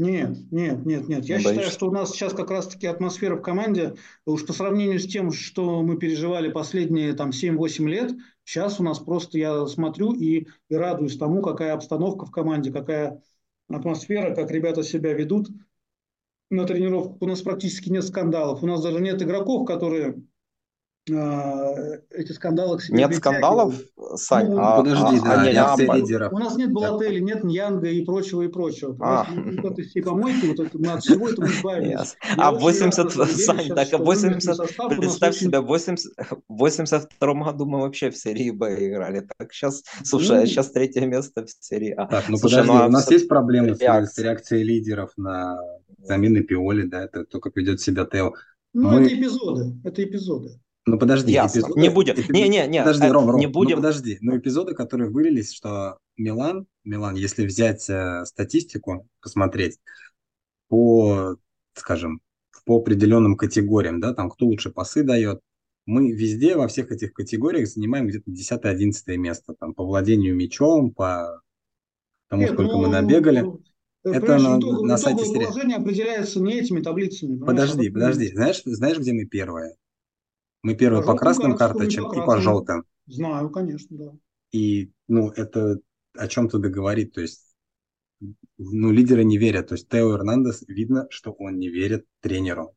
Нет, нет, нет, нет. Я считаю, что у нас сейчас как раз-таки атмосфера в команде, уж по сравнению с тем, что мы переживали последние там 7-8 лет, сейчас у нас просто я смотрю и, и радуюсь тому, какая обстановка в команде, какая атмосфера, как ребята себя ведут на тренировках. У нас практически нет скандалов. У нас даже нет игроков, которые эти скандалы к себе Нет скандалов, Сань? Ну, а, подожди, а, да, а, реакция лидеров. У нас нет Балатели, нет Ньянга и прочего, и прочего. А. Вот это все помойки, вот это, мы от всего этого избавились. А 80, Сань, так, а 80, представь себе, в 80, 82 году мы вообще в серии Б играли. Так, сейчас, слушай, ну, сейчас третье место в серии А. Так, ну слушай, подожди, ну, у нас есть проблемы с, с реакцией лидеров на замены Пиоли, да, это то, как ведет себя Тео. Ну, мы... это эпизоды, это эпизоды. Ну подожди, Ясно. эпизоды, не будем. Эпизод... Не, не, не. Подожди, Ром, Ром, не будем. Ну, подожди. Ну эпизоды, которые вылились, что Милан, Милан, если взять э, статистику, посмотреть по, скажем, по определенным категориям, да, там кто лучше пасы дает, мы везде во всех этих категориях занимаем где-то 10-11 место, там по владению мячом, по тому, Нет, сколько ну, мы набегали. Ну, это на, итоговое, на сайте положение определяется не этими таблицами. Подожди, подожди. Знаешь, знаешь, где мы первые? Мы первые по, по красным карточкам и по желтым. Знаю, конечно, да. И, ну, это о чем-то договорит. То есть, ну, лидеры не верят. То есть, Тео Эрнандес, видно, что он не верит тренеру.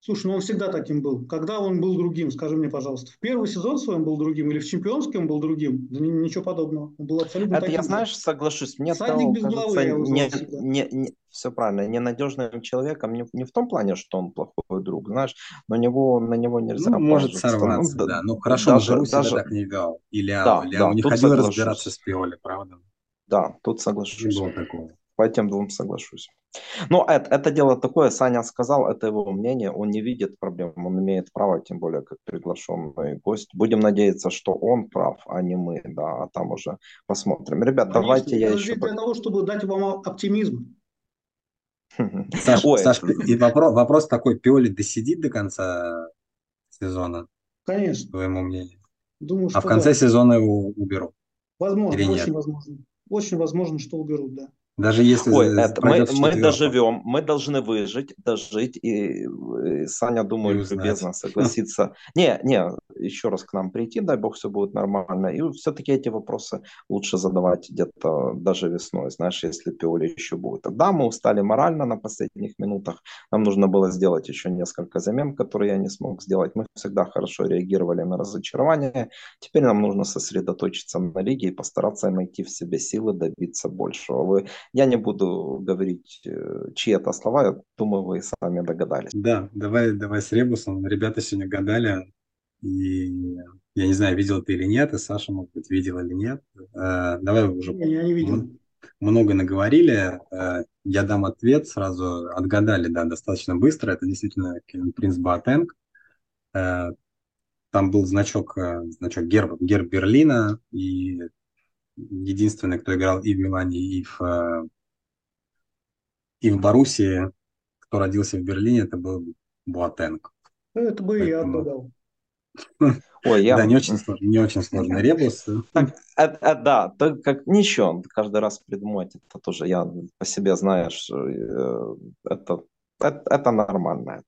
Слушай, ну он всегда таким был. Когда он был другим, скажи мне, пожалуйста. В первый сезон свой он был другим или в чемпионском он был другим? Да ничего подобного. Он был абсолютно Это таким. я, знаешь, соглашусь. Мне Садник без кажется, головы я его не, не, не, все правильно, ненадежным человеком не, не в том плане, что он плохой друг, знаешь, на него, на него нельзя Ну, может сорваться, Ну, да. Ну, хорошо, даже- себя даже- так не вел. И Ляо. Да, Ляо да, не ходил соглашусь. разбираться с Пиоли, правда? Да, тут Не соглашусь. было такого. По этим двум соглашусь. Но это, это дело такое, Саня сказал, это его мнение, он не видит проблем, он имеет право, тем более как приглашенный гость. Будем надеяться, что он прав, а не мы, да, а там уже посмотрим. Ребят, Конечно, давайте я еще... для того, чтобы дать вам оптимизм. Саш, Ой, Саш, и вопрос, вопрос такой, Пиоли досидит до конца сезона, Конечно. по твоему мнению? Думаю, что А в конце да. сезона его уберут? Возможно, или очень нет? возможно. Очень возможно, что уберут, да. Даже если Ой, это, мы, мы доживем, мы должны выжить, дожить, и, э, Саня, думаю, И любезно согласится. Не, не, еще раз к нам прийти, дай бог, все будет нормально. И все-таки эти вопросы лучше задавать где-то даже весной, знаешь, если Пиоли еще будет. Да, мы устали морально на последних минутах, нам нужно было сделать еще несколько замен, которые я не смог сделать. Мы всегда хорошо реагировали на разочарование. Теперь нам нужно сосредоточиться на лиге и постараться найти в себе силы добиться большего. Вы я не буду говорить, э, чьи это слова, я думаю, вы и сами догадались. Да, давай, давай с ребусом. Ребята сегодня гадали, и я не знаю, видел ты или нет, и Саша, может быть, видел или нет. Э, Давай уже Я, я не видел. много наговорили. Э, Я дам ответ, сразу отгадали, да, достаточно быстро. Это действительно Принц Боатенг. Э, Там был значок, значок герб, герб Берлина, и единственный, кто играл и в Милане, и в, э, и в Боруссии, кто родился в Берлине, это был Буатенг. Ну, Это бы и я Поэтому- отгадал. Ой, я... Да, не очень сложно, не очень сложный ребус. Так, э, э, да, так как ничего, каждый раз придумать это тоже, я по себе знаешь, э, это, это, это нормально.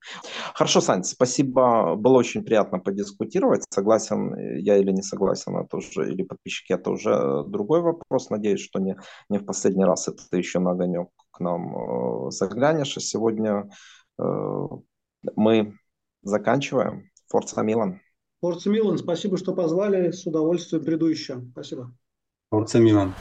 Хорошо, Сань, спасибо, было очень приятно подискутировать, согласен я или не согласен, это уже, или подписчики, это уже другой вопрос, надеюсь, что не, не в последний раз это ты еще на огонек к нам э, заглянешь, и сегодня э, мы заканчиваем. Форца Милан. Форца Милан, спасибо, что позвали. С удовольствием приду еще. Спасибо. Форца Милан.